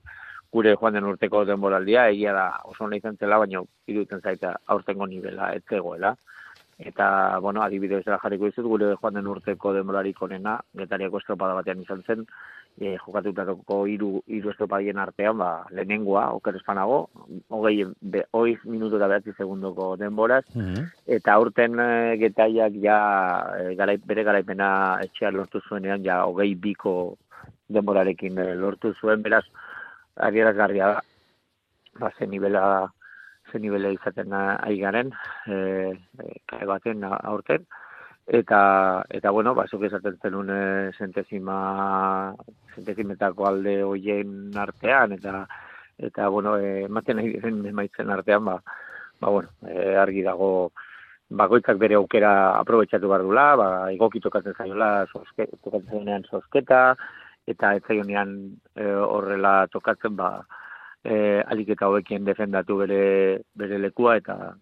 gure joan den urteko denboraldia, egia da oso ona izan zela, baina iruditzen zaita aurtengo nivela ez zegoela. Eta, bueno, adibidez da jarriko dizut, gure joan den urteko denborarik onena, getariako estropada batean izan zen, e, jokatutako hiru hiru estropadien artean, ba, lehenengoa, oker espanago, hogei, be, hogei minutu eta behatzi segundoko denboraz, eta aurten e, getaiak ja e, garai, bere garaipena etxean lortu zuenean, ja hogei biko denborarekin e, lortu zuen, beraz, adierazgarria da, ba, ze nivela ze nivela izaten ari garen, e, e, baten aurten, eta, eta bueno, ba, zuk esaten zenun e, zentezima, zentezimetako alde hoien artean, eta, eta bueno, e, ematen nahi diren emaitzen artean, ba, ba bueno, e, argi dago, bakoitzak bere aukera aprobetxatu behar dula, ba, egoki tokatzen zaiola, soske, tokatzen zaionean sosketa, eta ez zaionean e, horrela tokatzen, ba, e, aliketa hobekien defendatu bere, bere lekua, eta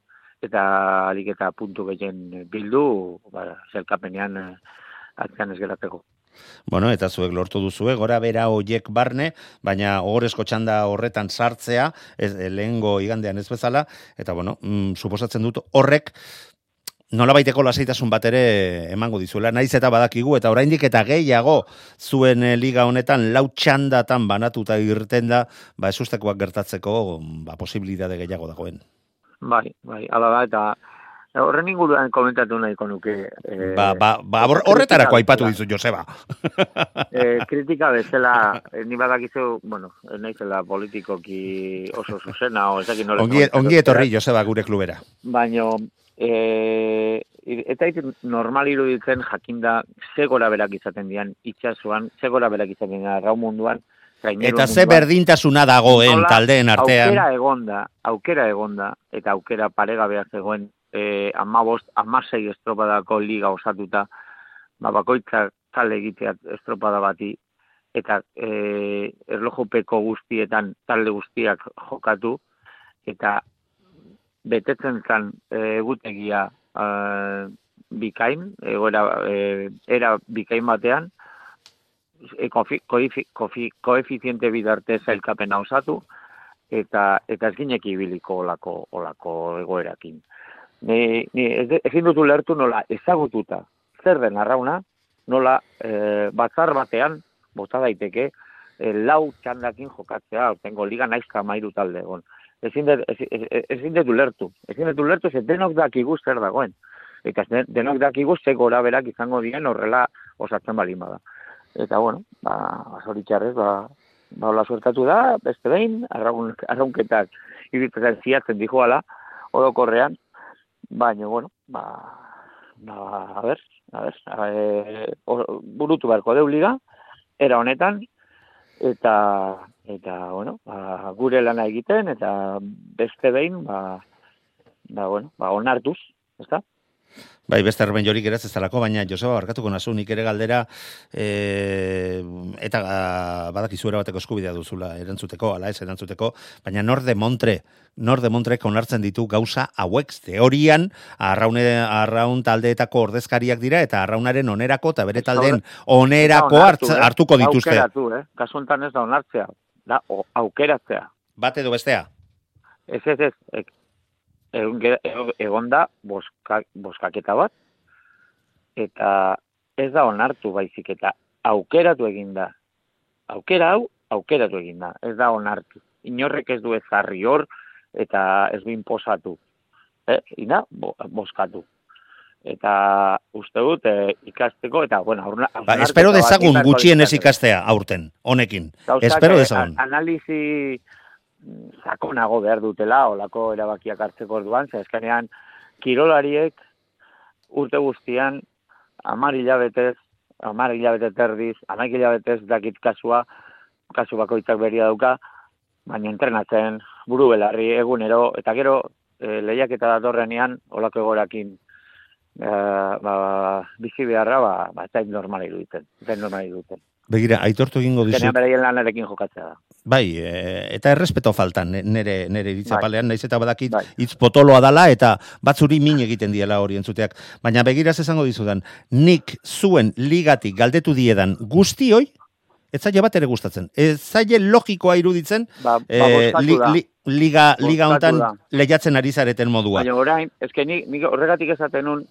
eta aliketa puntu gehien bildu, ba, zelkapenean e, atzean ez geratzeko. Bueno, eta zuek lortu duzue, gora bera hoiek barne, baina ogorezko txanda horretan sartzea, ez, lehengo igandean ez bezala, eta bueno, mm, suposatzen dut horrek, nola baiteko lasaitasun bat ere emango dizuela, naiz eta badakigu, eta oraindik eta gehiago zuen eh, liga honetan lau txandatan banatuta irten da, ba ez ustekoak gertatzeko, ba, posibilitate gehiago dagoen. Bai, bai, ala da, eta horren inguruan komentatu nahiko nuke. E, Ba, ba, ba, hor- horretarako aipatu dizu, Joseba. (laughs) e, kritika bezala, ni badakizu, bueno, naizela politikoki oso zuzena, o ezakit nola. Ongi, ongi etorri, Joseba, gure klubera. Baino, e, eta ite normal iruditzen jakinda ze gora berak izaten dian itxasuan, ze gora berak izaten dian arrau munduan, Eta ze berdintasuna dagoen Nola taldeen artean. Aukera egonda, aukera egonda, eta aukera paregabea zegoen, e, amabost, amasei estropadako liga osatuta, ba, bakoitzak talde egitea estropada bati, eta e, erlojupeko guztietan talde guztiak jokatu, eta betetzen zan e, egutegia e, bikain, egoera, e, era bikain batean, e, koefiziente bidarte zailkapena osatu, eta eta ez ginek ibiliko olako, olako egoerakin. Ni, ni ez, ezin dut ulertu nola ezagututa zer den arrauna, nola e, batzar batean, bota daiteke, e, lau txandakin jokatzea, tengo liga naizka mairu talde egon. Ezin dut, ezin, ezin- ulertu, ezin dut ulertu, ze denok dakigu zer dagoen. Eta denok dakigu ze gora berak izango dien horrela osatzen balin bada. Eta bueno, ba, zoritxarrez, ba, ba, hola suertatu da, beste behin, arraun, arraunketak iruditzen ziatzen dijoala, orokorrean, baina, bueno, ba, ba, a ber, a ber, e, o- burutu beharko deu liga, era honetan, eta, eta, bueno, ba, gure lana egiten, eta beste behin, ba, ba, bueno, ba, onartuz, ezta? Bai, beste erben jorik eraz ez dalako, baina Joseba barkatuko nazu nik ere galdera e, eta ah, badakizu bateko eskubidea duzula erantzuteko, ala ez erantzuteko, baina nor de Montre, nor de Montrek onartzen ditu gauza hauek teorian arraune, arraun taldeetako ordezkariak dira eta arraunaren onerako eta bere taldeen onerako hartz, eh? hartuko dituzte. Aukeratu, eh? Kasu honetan ez da onartzea, da o, aukeratzea. Bat edo bestea. Ez, ez, ez. E, egon, da boska, boskaketa bat, eta ez da onartu baizik, eta aukeratu egin da. Aukera hau, aukeratu egin da. Ez da onartu. Inorrek ez du ezarri hor, eta ez du inposatu. Eh? Ina, bo, boskatu. Eta uste dut eh, ikasteko, eta, bueno, aurna, Ba, espero dezagun gutxienez ikastea aurten, honekin. Espero dezagun. Analizi sakonago behar dutela, olako erabakiak hartzeko orduan, ze eskenean kirolariek urte guztian amar hilabetez, amar hilabete terdiz, amaik hilabetez dakit kasua, kasu bakoitzak beria dauka, baina entrenatzen, buru belarri, egunero, eta gero e, lehiaketa datorrenean, olako egorakin e, ba, bizi beharra, ba, ba, ez da normal iruditzen, ez da normal iruditzen. Begira, aitortu egingo dizut. Azkenean beraien lanarekin jokatzea da. Bai, e, eta errespeto faltan ne- nere nere iritza Bai. naiz eta badakit Bai. hitz potoloa dala eta batzuri min egiten diela hori entzuteak. Baina begiraz esango dizudan, nik zuen ligatik galdetu diedan guztioi ez zaile bat ere gustatzen. Ez zaile logikoa iruditzen, Ba, ba, bozkatu li, li, liga, liga hontan lehiatzen ari zareten modua. Baina orain, eske ni, ni horregatik esaten nun,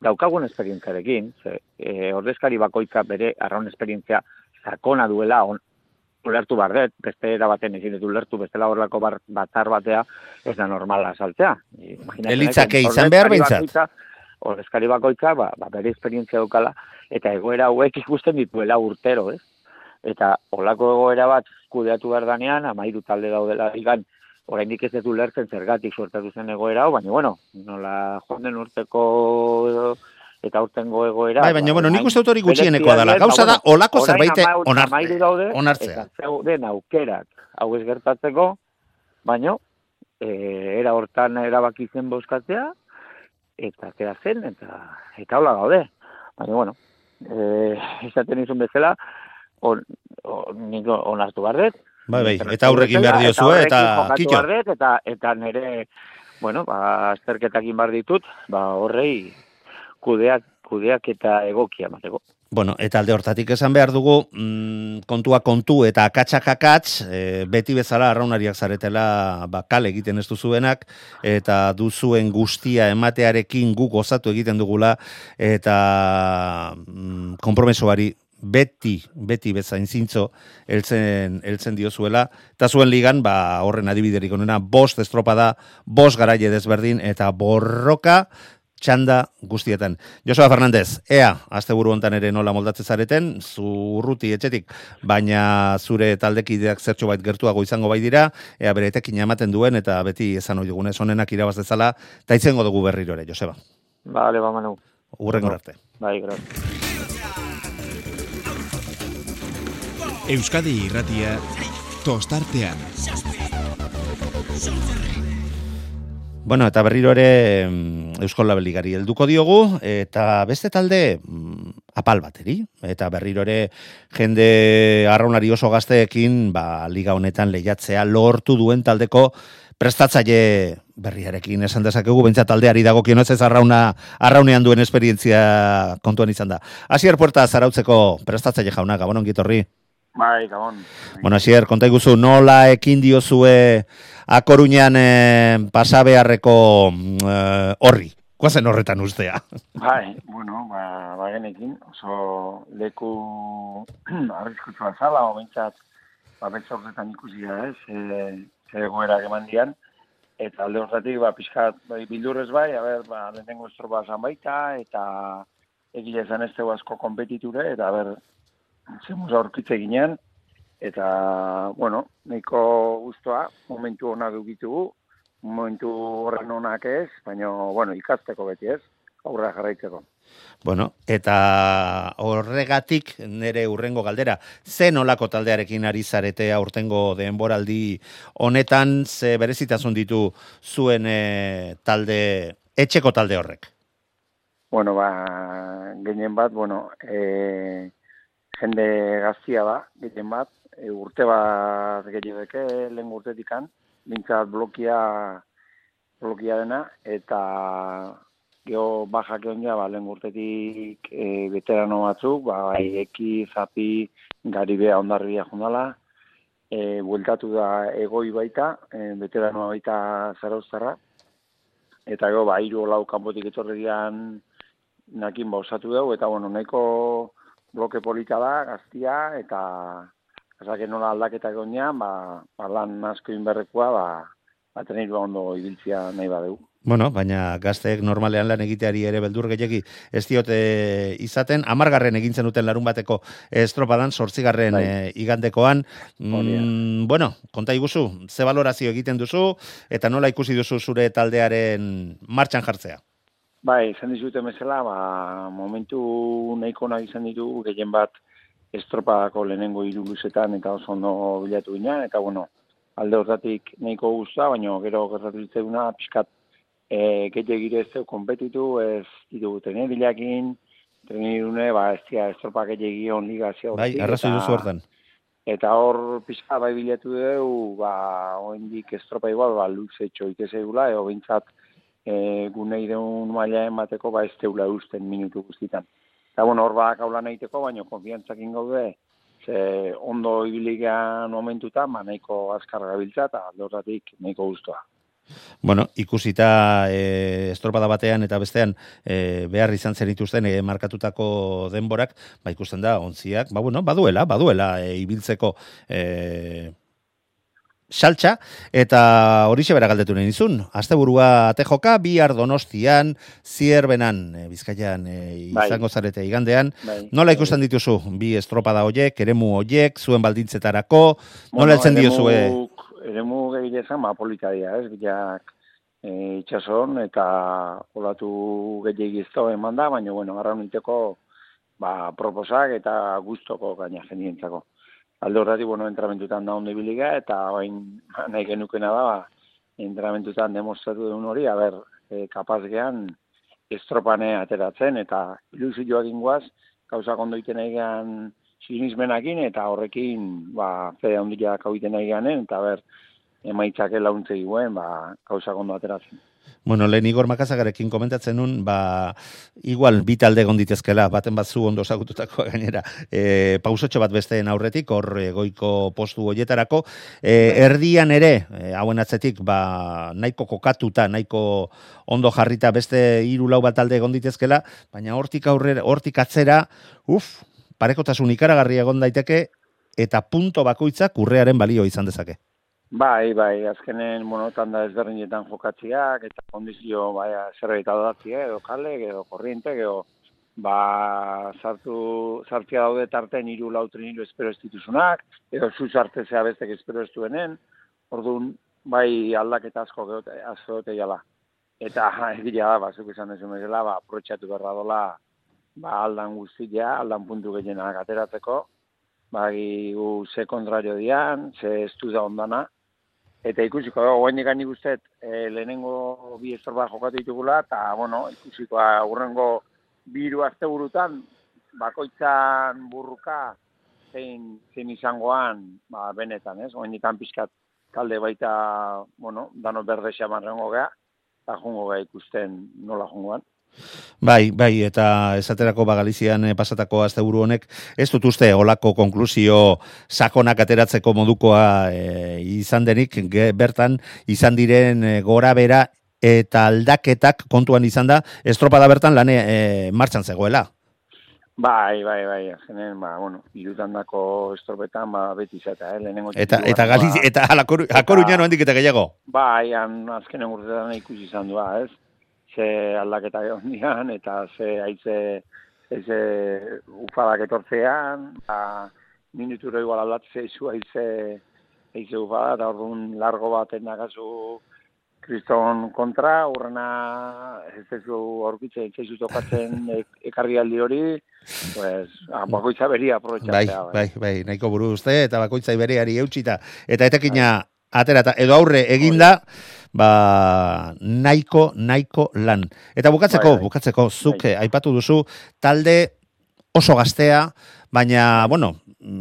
daukagun esperientziarekin, ze, e, ordezkari bakoitza bere arraun esperientzia sakona duela, on, ulertu barret, beste era baten ezin dut ulertu, bestela horrelako bar, batzar batea, ez da normala saltzea. Imaginatzen Elitzake izan behar behintzat. bakoitza- Ordezkari bakoitza, ba, ba, bere esperientzia dukala, eta egoera hauek (laughs) ikusten dituela urtero, ez? Eta olako egoera bat kudeatu behar danean, amairu talde daudela digan, oraindik ez dut ulertzen zergatik suertatu zen egoera hau, baina bueno, nola joan den urteko eta urtengo egoera. Bai, baina, ba, bueno, nik uste dut hori gutxienekoa dela. ba, Gauza da, olako zerbait onartzea. Eta zeuden aukerak hau ez gertatzeko, baino, e, era hortan erabaki zen bozkatzea, eta atera zen, eta eta hola gaude. Baina, bueno, e, esaten izun bezala, on, on, onartu barret, Bai, bai, eta aurrekin behar diozue, eta kitxo. behar dut, eta, eta nire, bueno, ba, azterketak bar ditut, ba, horrei kudeak, kudeak eta egokia emateko. Bueno, eta alde hortatik esan behar dugu, mm, kontua kontu eta akatsak akats, e, beti bezala arraunariak zaretela ba, kale egiten ez duzuenak, eta duzuen guztia ematearekin guk gozatu egiten dugula, eta mm, konpromesoari beti, beti bezain zintzo heltzen, heltzen diozuela, eta zuen ligan, ba, horren adibiderik onena, bost estropada, bost garaile desberdin, eta borroka, txanda guztietan. Joseba Fernandez, ea, asteburu hontan ere nola moldatzen zareten, zu urruti etxetik, baina zure taldekideak zertxo bait gertuago izango bai dira, ea bere etekin ematen duen, eta beti esan hori dugunez onenak irabaz dezala, eta itzengo dugu berriro ere, Joseba. Bale, ba, Manu. Urrengo arte. Bai, gracias. Euskadi irratia tostartean. Bueno, eta berriro ere mm, Eusko Labeligari helduko diogu, eta beste talde mm, apal bateri, eta berriro ere jende arraunari oso gazteekin, ba, liga honetan lehiatzea lortu duen taldeko prestatzaile berriarekin esan dezakegu, bentsa taldeari dago ez arrauna, arraunean duen esperientzia kontuan izan da. Asier Puerta zarautzeko prestatzaile jauna, gabon ongitorri. Bai, gabon. Bueno, Asier, konta iguzu, nola ekin diozue akoruñan eh, pasabearreko eh, horri? Guazen horretan ustea. Bai, bueno, ba, ba genekin, oso leku (clears throat) arriskutsua zala, o bentsat, ba, bentsa horretan ikusi da, ez, e, ze egoera eman dian, eta alde horretik, ba, pixkat, bai, bildurrez bai, a ber, ba, lehenengo estropa baita, eta egile esan ez asko kompetiture, eta a ber, zemuz aurkitze ginean, eta, bueno, nahiko guztua, momentu ona dugitugu, momentu horren onak ez, baina, bueno, ikasteko beti ez, aurra jarraitzeko. Bueno, eta horregatik nere urrengo galdera, ze nolako taldearekin ari zarete aurtengo denboraldi honetan, ze berezitasun ditu zuen eh, talde, etxeko talde horrek? Bueno, ba, gehien bat, bueno, e, jende gaztia da, gehien bat, e, urte bat gehiageke, lehen urtetikan, bintzat blokia, blokia dena, eta geho bajak egon ba, lehen urtetik e, veterano batzuk, ba, bai, eki, zapi, garibea ondarribia jundala, e, bueltatu da egoi baita, e, veteranoa baita zarauztarra, eta gero, ba, hiru lau kanpotik etorri dian nakin ba dugu, eta bueno, nahiko bloke polita da, gaztia, eta ezake nola aldaketa egonean, ba, ba lan asko inberrekoa, ba, ba trenirua ondo ibiltzia nahi badeu. Bueno, baina gazteek normalean lan egiteari ere beldur gehiagi ez diote izaten, amargarren egintzen duten larun bateko estropadan, sortzigarren Bai. eh, igandekoan. Mm, bueno, konta iguzu, ze valorazio egiten duzu, eta nola ikusi duzu zure taldearen martxan jartzea? Bai, izan dizute mesela, ba, momentu nahiko nahi izan ditu, gehien bat estropadako lehenengo hiru luzetan eta oso ondo bilatu ginen, eta bueno, alde hortatik nahiko guztua, baina gero gertatu zitzaiguna, pixkat e, gehiagire ez zeu kompetitu, ez ditugu tenerilakin, tenerirune, ba, ez dira estropa gehiagi on liga zia Bai, arrazoi duzu hortan. Eta hor pixka bai bilatu dugu, ba, oendik estropa igual, ba, luze txoite zeugula, eo bintzat e, gune ideun maila emateko, ba, ez teula usten minutu guztitan. Eta bueno, hor bak aula nahiteko, baina konfiantzakin gaude, ze ondo ibiligean momentuta, ma nahiko azkar gabiltza, eta alde horretatik nahiko guztua. Bueno, ikusita e, estropada batean eta bestean e, behar izan zen dituzten e, markatutako denborak, ba ikusten da, ontziak, ba bueno, baduela, baduela e, ibiltzeko e, saltxa, eta horixe bera galdetu nahi nizun. Asteburua ate joka, bihar donostian, zierbenan, e, bizkaian e, Bai. izango zarete igandean. Bai. Nola ikusten dituzu, bi estropada hoiek, eremu hoiek, zuen baldintzetarako, nola heltzen diozue? eremuk- Eremu gehiagizan, ma polita dira, ez, bilak e, itxason, eta olatu gehiagizto eman da, baina, bueno, garra niteko, ba, proposak eta gustoko gaina jenientzako. Alde horretik, bueno, entramentutan da ondo ibiliga, eta bain (laughs) nahi genukena da, ba, entramentutan demostratu duen hori, aber, e, kapaz gehan, estropane ateratzen, eta ilusioak ingoaz, gauzak ondo iten egean sinismenakin, eta horrekin, ba, fede handiak hau iten egeanen, eta ber, emaitzak launtze diguen, ba, gauzak ondo ateratzen. Bueno, lehen Igor Makazagarekin komentatzen nun, ba, igual bi talde egon ditezkela, baten bat zu ondo zagututako (laughs) gainera, e, pausotxo bat besteen aurretik, hor e, goiko postu hoietarako, e, erdian ere, e, hauen atzetik, ba, nahiko kokatuta, nahiko ondo jarrita beste hiru lau bat talde egon ditezkela, baina hortik aurrera, hortik atzera, uf, parekotasun ikaragarria egon daiteke, eta punto bakoitzak urrearen balio izan dezake. Bai, bai, azkenen, bueno, tanda ezberdinetan jokatziak, eta kondizio, bai, zerbait aldatzia, edo kale, edo korriente, edo, ba, sartu, sartzia daude tarten hiru lau triniru espero ez dituzunak, edo zu sartzea bestek espero ez duenen, orduan, bai, aldaketa asko geote, asko geote jala. Eta, egia da, bazuk esan dezu bezala, ba, aprotxatu berra dola, ba, aldan guztia, aldan puntu gehienak ateratzeko, bagi gu ze kontrario dian, ze estu da ondana, eta ikusiko, da, ikan nik uste, e, lehenengo bi estorba jokatu ditugula, eta, bueno, ikusiko, ba, urrengo biru azte burutan, bakoitzan burruka, zein, zein izangoan, ba, benetan, ez? Guain ikan pixkat talde baita, bueno, dano berde xamarrengo gea, eta jungo gea ikusten nola jungoan. Bai, bai, eta esaterako bagalizian eh, pasatako asteburu honek, ez dut uste olako konklusio sakonak ateratzeko modukoa eh, izan denik, ge, bertan izan diren eh, gora bera eta aldaketak kontuan izan da, estropada bertan lane eh, martxan zegoela. Bai, bai, bai, azkenen, ba, bueno, irutan dako estropetan, ba, beti zeta, eh, lehenengo Eta, titulua, eta, ba, eta alakoru, akoruñan handik eta gehiago. Bai, han azkenen urtetan ikusi izan dua, ez? Ze aldaketa egon (laughs) eta ze haize, haize ufadak etortzean, ba, minuturo igual aldatzea izu haize, haize ufada, eta orduan largo baten dakazu kriston kontra, urrena ez ez aurkitzen, ez zaizu tokatzen (laughs) ek- ekarri aldi hori, pues, ah, bakoitza beria Bai, aprobetxatzea. bai, bai, nahiko buru uste, eta bakoitza ibereari eutxita, eta etekina aterata, edo aurre eginda, ba, nahiko, nahiko lan. Eta bukatzeko, Bai, bai. bukatzeko, zuk eh, aipatu duzu, talde oso gaztea, baina, bueno,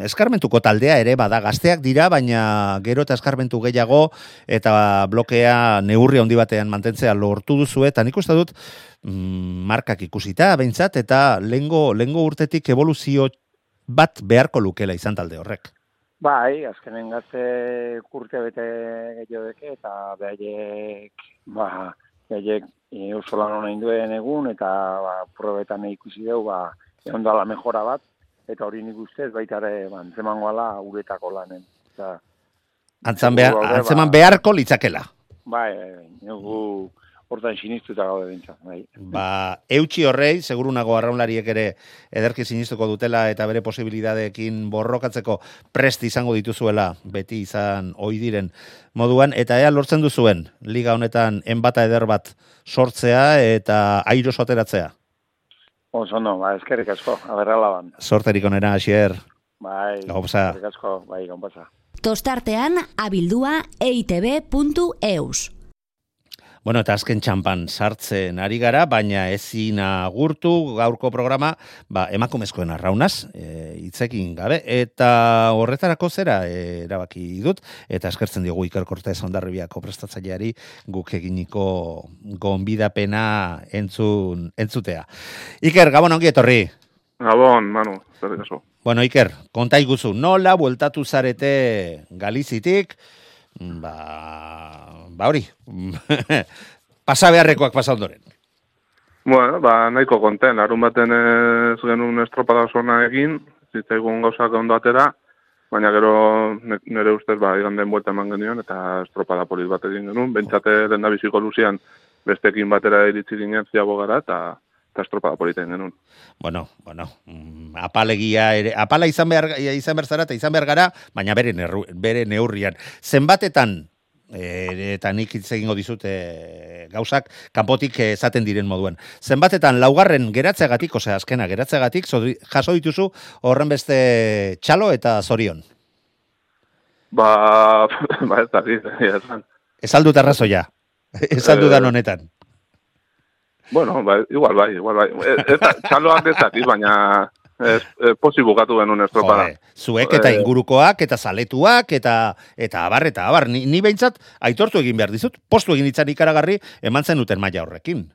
eskarmentuko taldea ere bada gazteak dira, baina gero eta eskarmentu gehiago eta blokea neurri handi batean mantentzea lortu duzu eta nik uste dut mm, markak ikusita behintzat eta lengo, lengo urtetik evoluzio bat beharko lukela izan talde horrek. Bai, azkenen gazte kurte bete gehiodeke eta behaiek, ba, behaiek e, oso lan hona induen egun eta ba, probetan ikusi dugu, ba, egon dala mejora bat, eta hori nik ustez baita ere, ba, antzemango ala uretako lanen. Eta, Antzan behar, gaude, antzeman ba. beharko litzakela. bai, bai, bai, nugu hortan sinistuta gaude bintzat, bai. Ba, eutxi horrei, seguru nago arraunlariek ere ederki sinistuko dutela eta bere posibilidadeekin borrokatzeko prest izango dituzuela, beti izan ohi diren moduan, eta ea lortzen duzuen, liga honetan enbata eder bat sortzea eta airoso ateratzea. Oso no, ba, eskerrik asko, aberrala ban. Sorterik onera, Asier. Bai, Gau pasa. eskerrik asko, bai, gau pasa. Tostartean abildua eitb.eus. Bueno, eta azken txampan sartzen ari gara, baina ezin agurtu gaurko programa, ba, emakumezkoen arraunaz, e, hitzekin gabe, eta horretarako zera e, erabaki dut, eta eskertzen diogu Iker Cortez ondarribiako prestatzaileari guk eginiko gonbidapena entzun, entzutea. Iker, gabon ongi etorri. Gabon, Manu, asko. Bueno, Iker, konta iguzu, nola bueltatu zarete Galizitik, ba, ba hori, (laughs) pasa beharrekoak pasa ondoren. Bueno, ba, nahiko konten, larun baten ez genuen estropada oso ona egin, zitzaigun gauzak ondo atera, baina gero nire ustez ba, iganden buelta eman genuen eta estropada polit bat egin genuen, bentsate den da biziko luzian bestekin batera iritsi ginen ziago gara eta, eta estropada polit egin genuen. Bueno, bueno, mm, apalegia ere, apala izan behar, izan behar zara eta izan behar gara, baina bere, nerru, bere neurrian. Zenbatetan, e, eta nik hitz egingo dizut e, gauzak kanpotik esaten diren moduan. Zenbatetan laugarren geratzeagatik, osea azkena geratzeagatik, jaso dituzu horren beste txalo eta zorion. Ba, (laughs) ba ez dakit, egia esan. Ez aldut arrazoia. Ez aldudan Eh, honetan. Bueno, ba, igual bai, igual bai. Ez, da- (laughs) txaloak ez dakit, baina ez, ez posi bukatu genuen estropada. Zuek eta Eh, ingurukoak eta zaletuak eta eta abar eta abar ni, ni behintzat aitortu egin behar dizut postu egin itzan ikaragarri eman zen duten maila horrekin.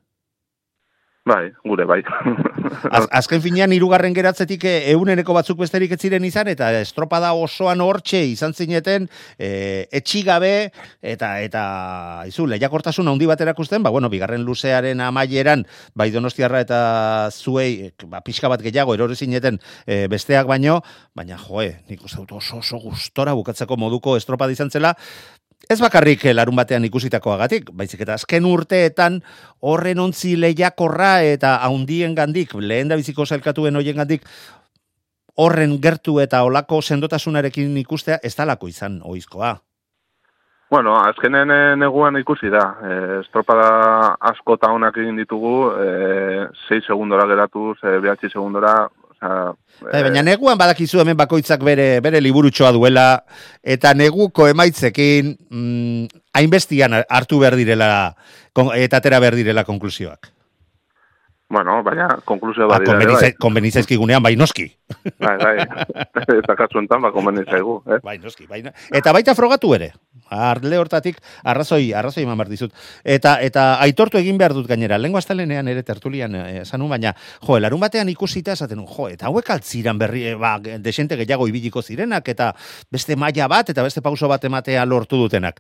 Bai, gure bai. (laughs) Az, azken finean hirugarren geratzetik eh, ehuneneko batzuk besterik ez ziren izan eta estropada osoan hortxe izan zineten e, etxigabe eta eta izu lehiakortasun handi bat erakusten, ba bueno, bigarren luzearen amaieran bai Donostiarra eta zuei eh, ba, pixka bat gehiago erore zineten eh, besteak baino, baina joe, nik uste dut oso oso gustora bukatzeko moduko estropada izan zela, Ez bakarrik eh, larun batean ikusitakoagatik, baizik eta azken urteetan horren ontzi lehiakorra eta haundien gandik, lehen da biziko zelkatuen hoien gandik, horren gertu eta olako sendotasunarekin ikustea ez dalako izan oizkoa. Bueno, azkenen eh, neguan ikusi da. E, estropada asko eta onak egin ditugu, e, 6 segundora geratuz, e, behatzi segundora, osea, Bai, baina neguan badakizu hemen bakoitzak bere bere liburutxoa duela eta neguko emaitzekin mm, hainbestian hartu behar direla kon- eta atera behar direla konklusioak. Bueno, baina konklusio Ba, bat dira ere, konbeniza- konbenizaizkigunean bai noski. bai. Bai, bai. (laughs) Eta kasu enten, ba, konbeni zaigu, eh? Bai, noski, bai. Eta baita frogatu ere. Arle hortatik arrazoi, arrazoi eman behar dizut. Eta, eta aitortu egin behar dut gainera. Lengo astelenean ere tertulian eh, esan nuen, baina, jo, larun batean ikusita esaten jo, eta hauek altziran berri, eh, ba, desente gehiago ibiliko zirenak, eta beste maila bat, eta beste pauso bat ematea lortu dutenak.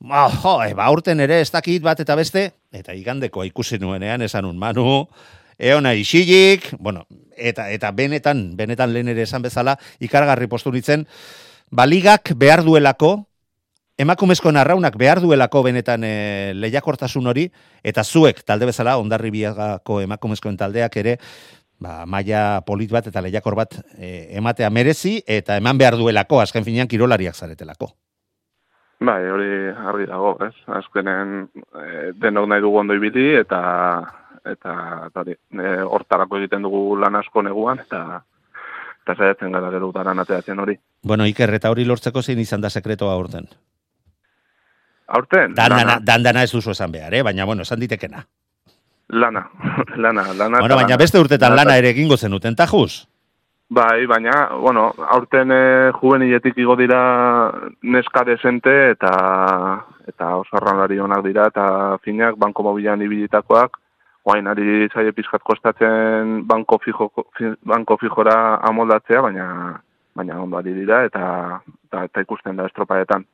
Ba, jo, e, ba, aurten ere ez dakit bat eta beste, eta igandeko ikusi nuenean esan un, Manu, eona isilik, bueno, eta, eta benetan, benetan lehen ere esan bezala, ikaragarri postu nintzen, baligak behar duelako, emakumezko narraunak behar duelako benetan e, lehiakortasun hori, eta zuek, talde bezala, ondarri biagako emakumezkoen taldeak ere, ba, maila polit bat eta lehiakor bat e, ematea merezi, eta eman behar duelako, azken finean kirolariak zaretelako. Bai, hori argi dago, ez? Azkenen e, denok nahi dugu ondo ibili eta eta hori, e, hortarako egiten dugu lan asko neguan eta eta saiatzen gara gero udaran ateratzen hori. Bueno, Iker, eta hori lortzeko zein izan da sekretoa aurten? Aurten, Dandana, lana, dandana ez duzu esan behar, eh? baina, bueno, esan ditekena. lana, (laughs) lana, lana. Bueno, baina lana. beste urtetan lana ere egingo zenuten, tajuz? Bai, baina, bueno, aurten e, juveniletik igo dira neska desente eta eta oso arraunlari onak dira eta finak banko mobilan ibilitakoak, guain ari zaie pizkat kostatzen banko, fijo, fi- banko fijora amoldatzea, baina baina ondo ari dira eta, eta, eta ikusten da estropaetan.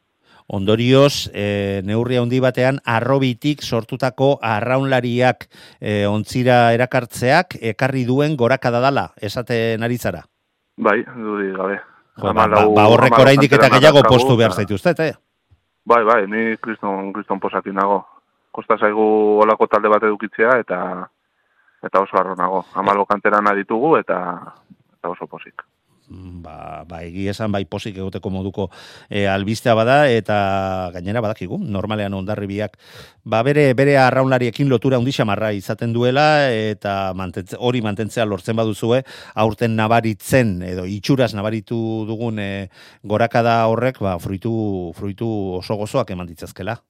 Ondorioz, e, neurri handi batean, arrobitik sortutako arraunlariak e, ontzira erakartzeak, ekarri duen gorakada dala, esaten ari zara. Bai, dudi gabe. Jo, ba, ba, ba horrek oraindik eta gehiago postu behar zaituztet, eh? Bai, bai, ni kriston, kriston posakin nago. Kosta zaigu olako talde bat edukitzea eta eta oso harro nago. Amalo kanteran ditugu eta eta oso posik. Ba, ba egi esan bai posik egoteko moduko e, albistea bada eta gainera badakigu normalean ondarribiak ba bere bere arraunlariekin lotura handi xamarra izaten duela eta mantentze, hori mantentzea lortzen baduzue aurten nabaritzen edo itxuraz nabaritu dugun e, gorakada horrek ba fruitu fruitu oso gozoak eman ditzazkela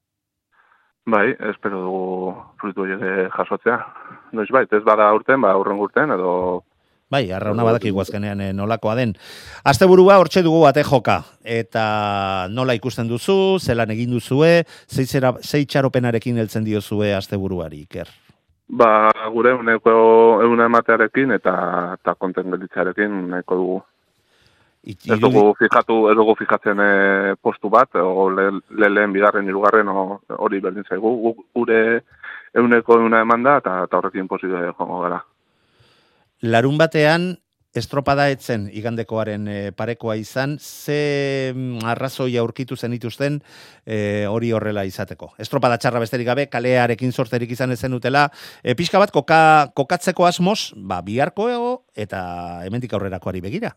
Bai, espero dugu fruitu horiek jasotzea. Noiz bait, ez bada urten, ba aurren urten edo Bai, arrauna badakigu azkenean eh, nolakoa den. Asteburua hortxe dugu bate joka eta nola ikusten duzu, zelan egin duzue, zei zera- zei txaropenarekin heltzen diozue asteburuari, Iker. ba gure uneko euna ematearekin eta eta konten gelditzarekin nahiko dugu. Ez dugu fijatu, ez dugu fijatzen e, postu bat, o le, le, lehen bigarren, hirugarren hori berdin zaigu. Gu- Gure euneko euna eman da, eta, eta horrekin posible joango gara. Larun batean, estropada etzen igandekoaren e, parekoa izan, ze mm, arrazoi aurkitu zenituzten e, hori horrela izateko. Estropada txarra besterik gabe, kalearekin sorterik izan ezen dutela, e, pixka bat koka, kokatzeko asmoz, ba, biharko eta hemendik aurrerakoari begira.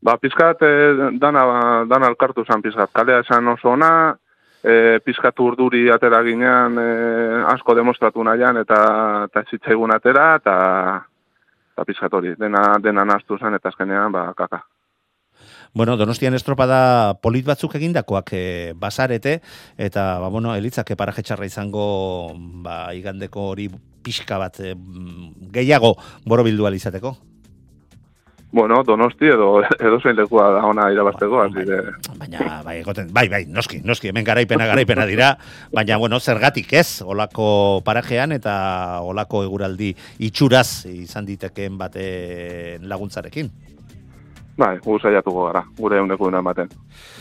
Ba, pizkat, e, dana, dana alkartu zan pizkat. Kalea esan oso ona, e, pizkat urduri atera ginean, e, asko demostratu nahian, eta, eta zitzaigun atera, eta, eta pizkat hori, dena, dena naztu zen, eta azkenean, ba, kaka. Bueno, Donostian estropada polit batzuk egindakoak e, basarete, eta, ba, bueno, elitzake paraje txarra izango, ba, igandeko hori pixka bat e, gehiago borobildu izateko. Bueno, donosti edo, (laughs) edo zein lekua da ona irabazteko, hasi de... Baina, bai, egoten, bai, bai, noski, noski, hemen garaipena, garaipena dira, baina, bueno, zergatik ez, olako parajean eta olako eguraldi itxuraz izan ditekeen baten laguntzarekin. Bai, gu saiatuko gara, gure euneko una ematen.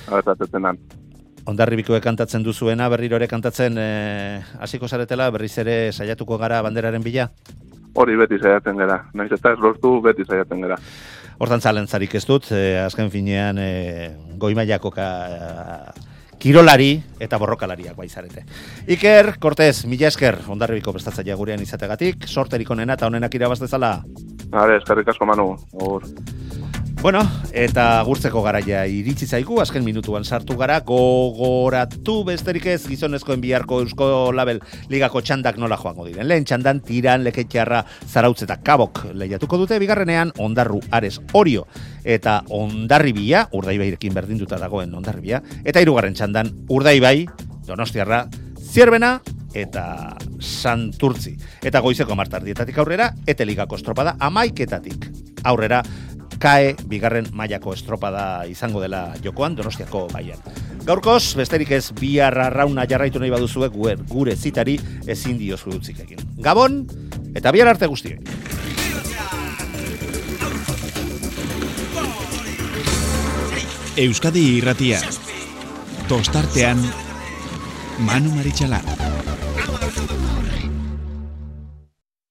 Abertatzen dan. Ondarribikoek kantatzen duzuena, berriro ere kantatzen eh, hasiko zaretela, berriz ere saiatuko gara banderaren bila. Hori beti saiatzen gara, naiz eta ez lortu beti saiatzen gara. Hortan zalentzarik ez dut, eh, azken finean eh, goimaiako ka, kirolari eta borrokalariak bai zarete. Iker, Cortez, mila esker, ondarribiko prestatzaia gurean izategatik, sorterik onena eta onenak irabaz dezala. Are, eskerrik asko manu, agur. Bueno, eta gurtzeko garaia iritsi zaigu, azken minutuan sartu gara, gogoratu besterik ez gizonezkoen biharko Eusko Label ligako txandak nola joango diren. Lehen txandan tiran, leketxarra, zarautz eta kabok lehiatuko dute, bigarrenean ondarru ares orio eta ondarribia, urdaibairekin berdinduta dagoen ondarribia, eta hirugarren txandan urdaibai, donostiarra, zierbena, eta santurtzi. Eta goizeko martardietatik aurrera, eta ligako estropada amaiketatik aurrera, kae bigarren mailako estropada izango dela jokoan Donostiako baian. Gaurkoz, besterik ez bihar arrauna jarraitu nahi baduzuek gure, gure zitari ezin diozu utzik egin. Gabon, eta bihar arte guztioi. Euskadi irratia. Tostartean Manu Maritxalar.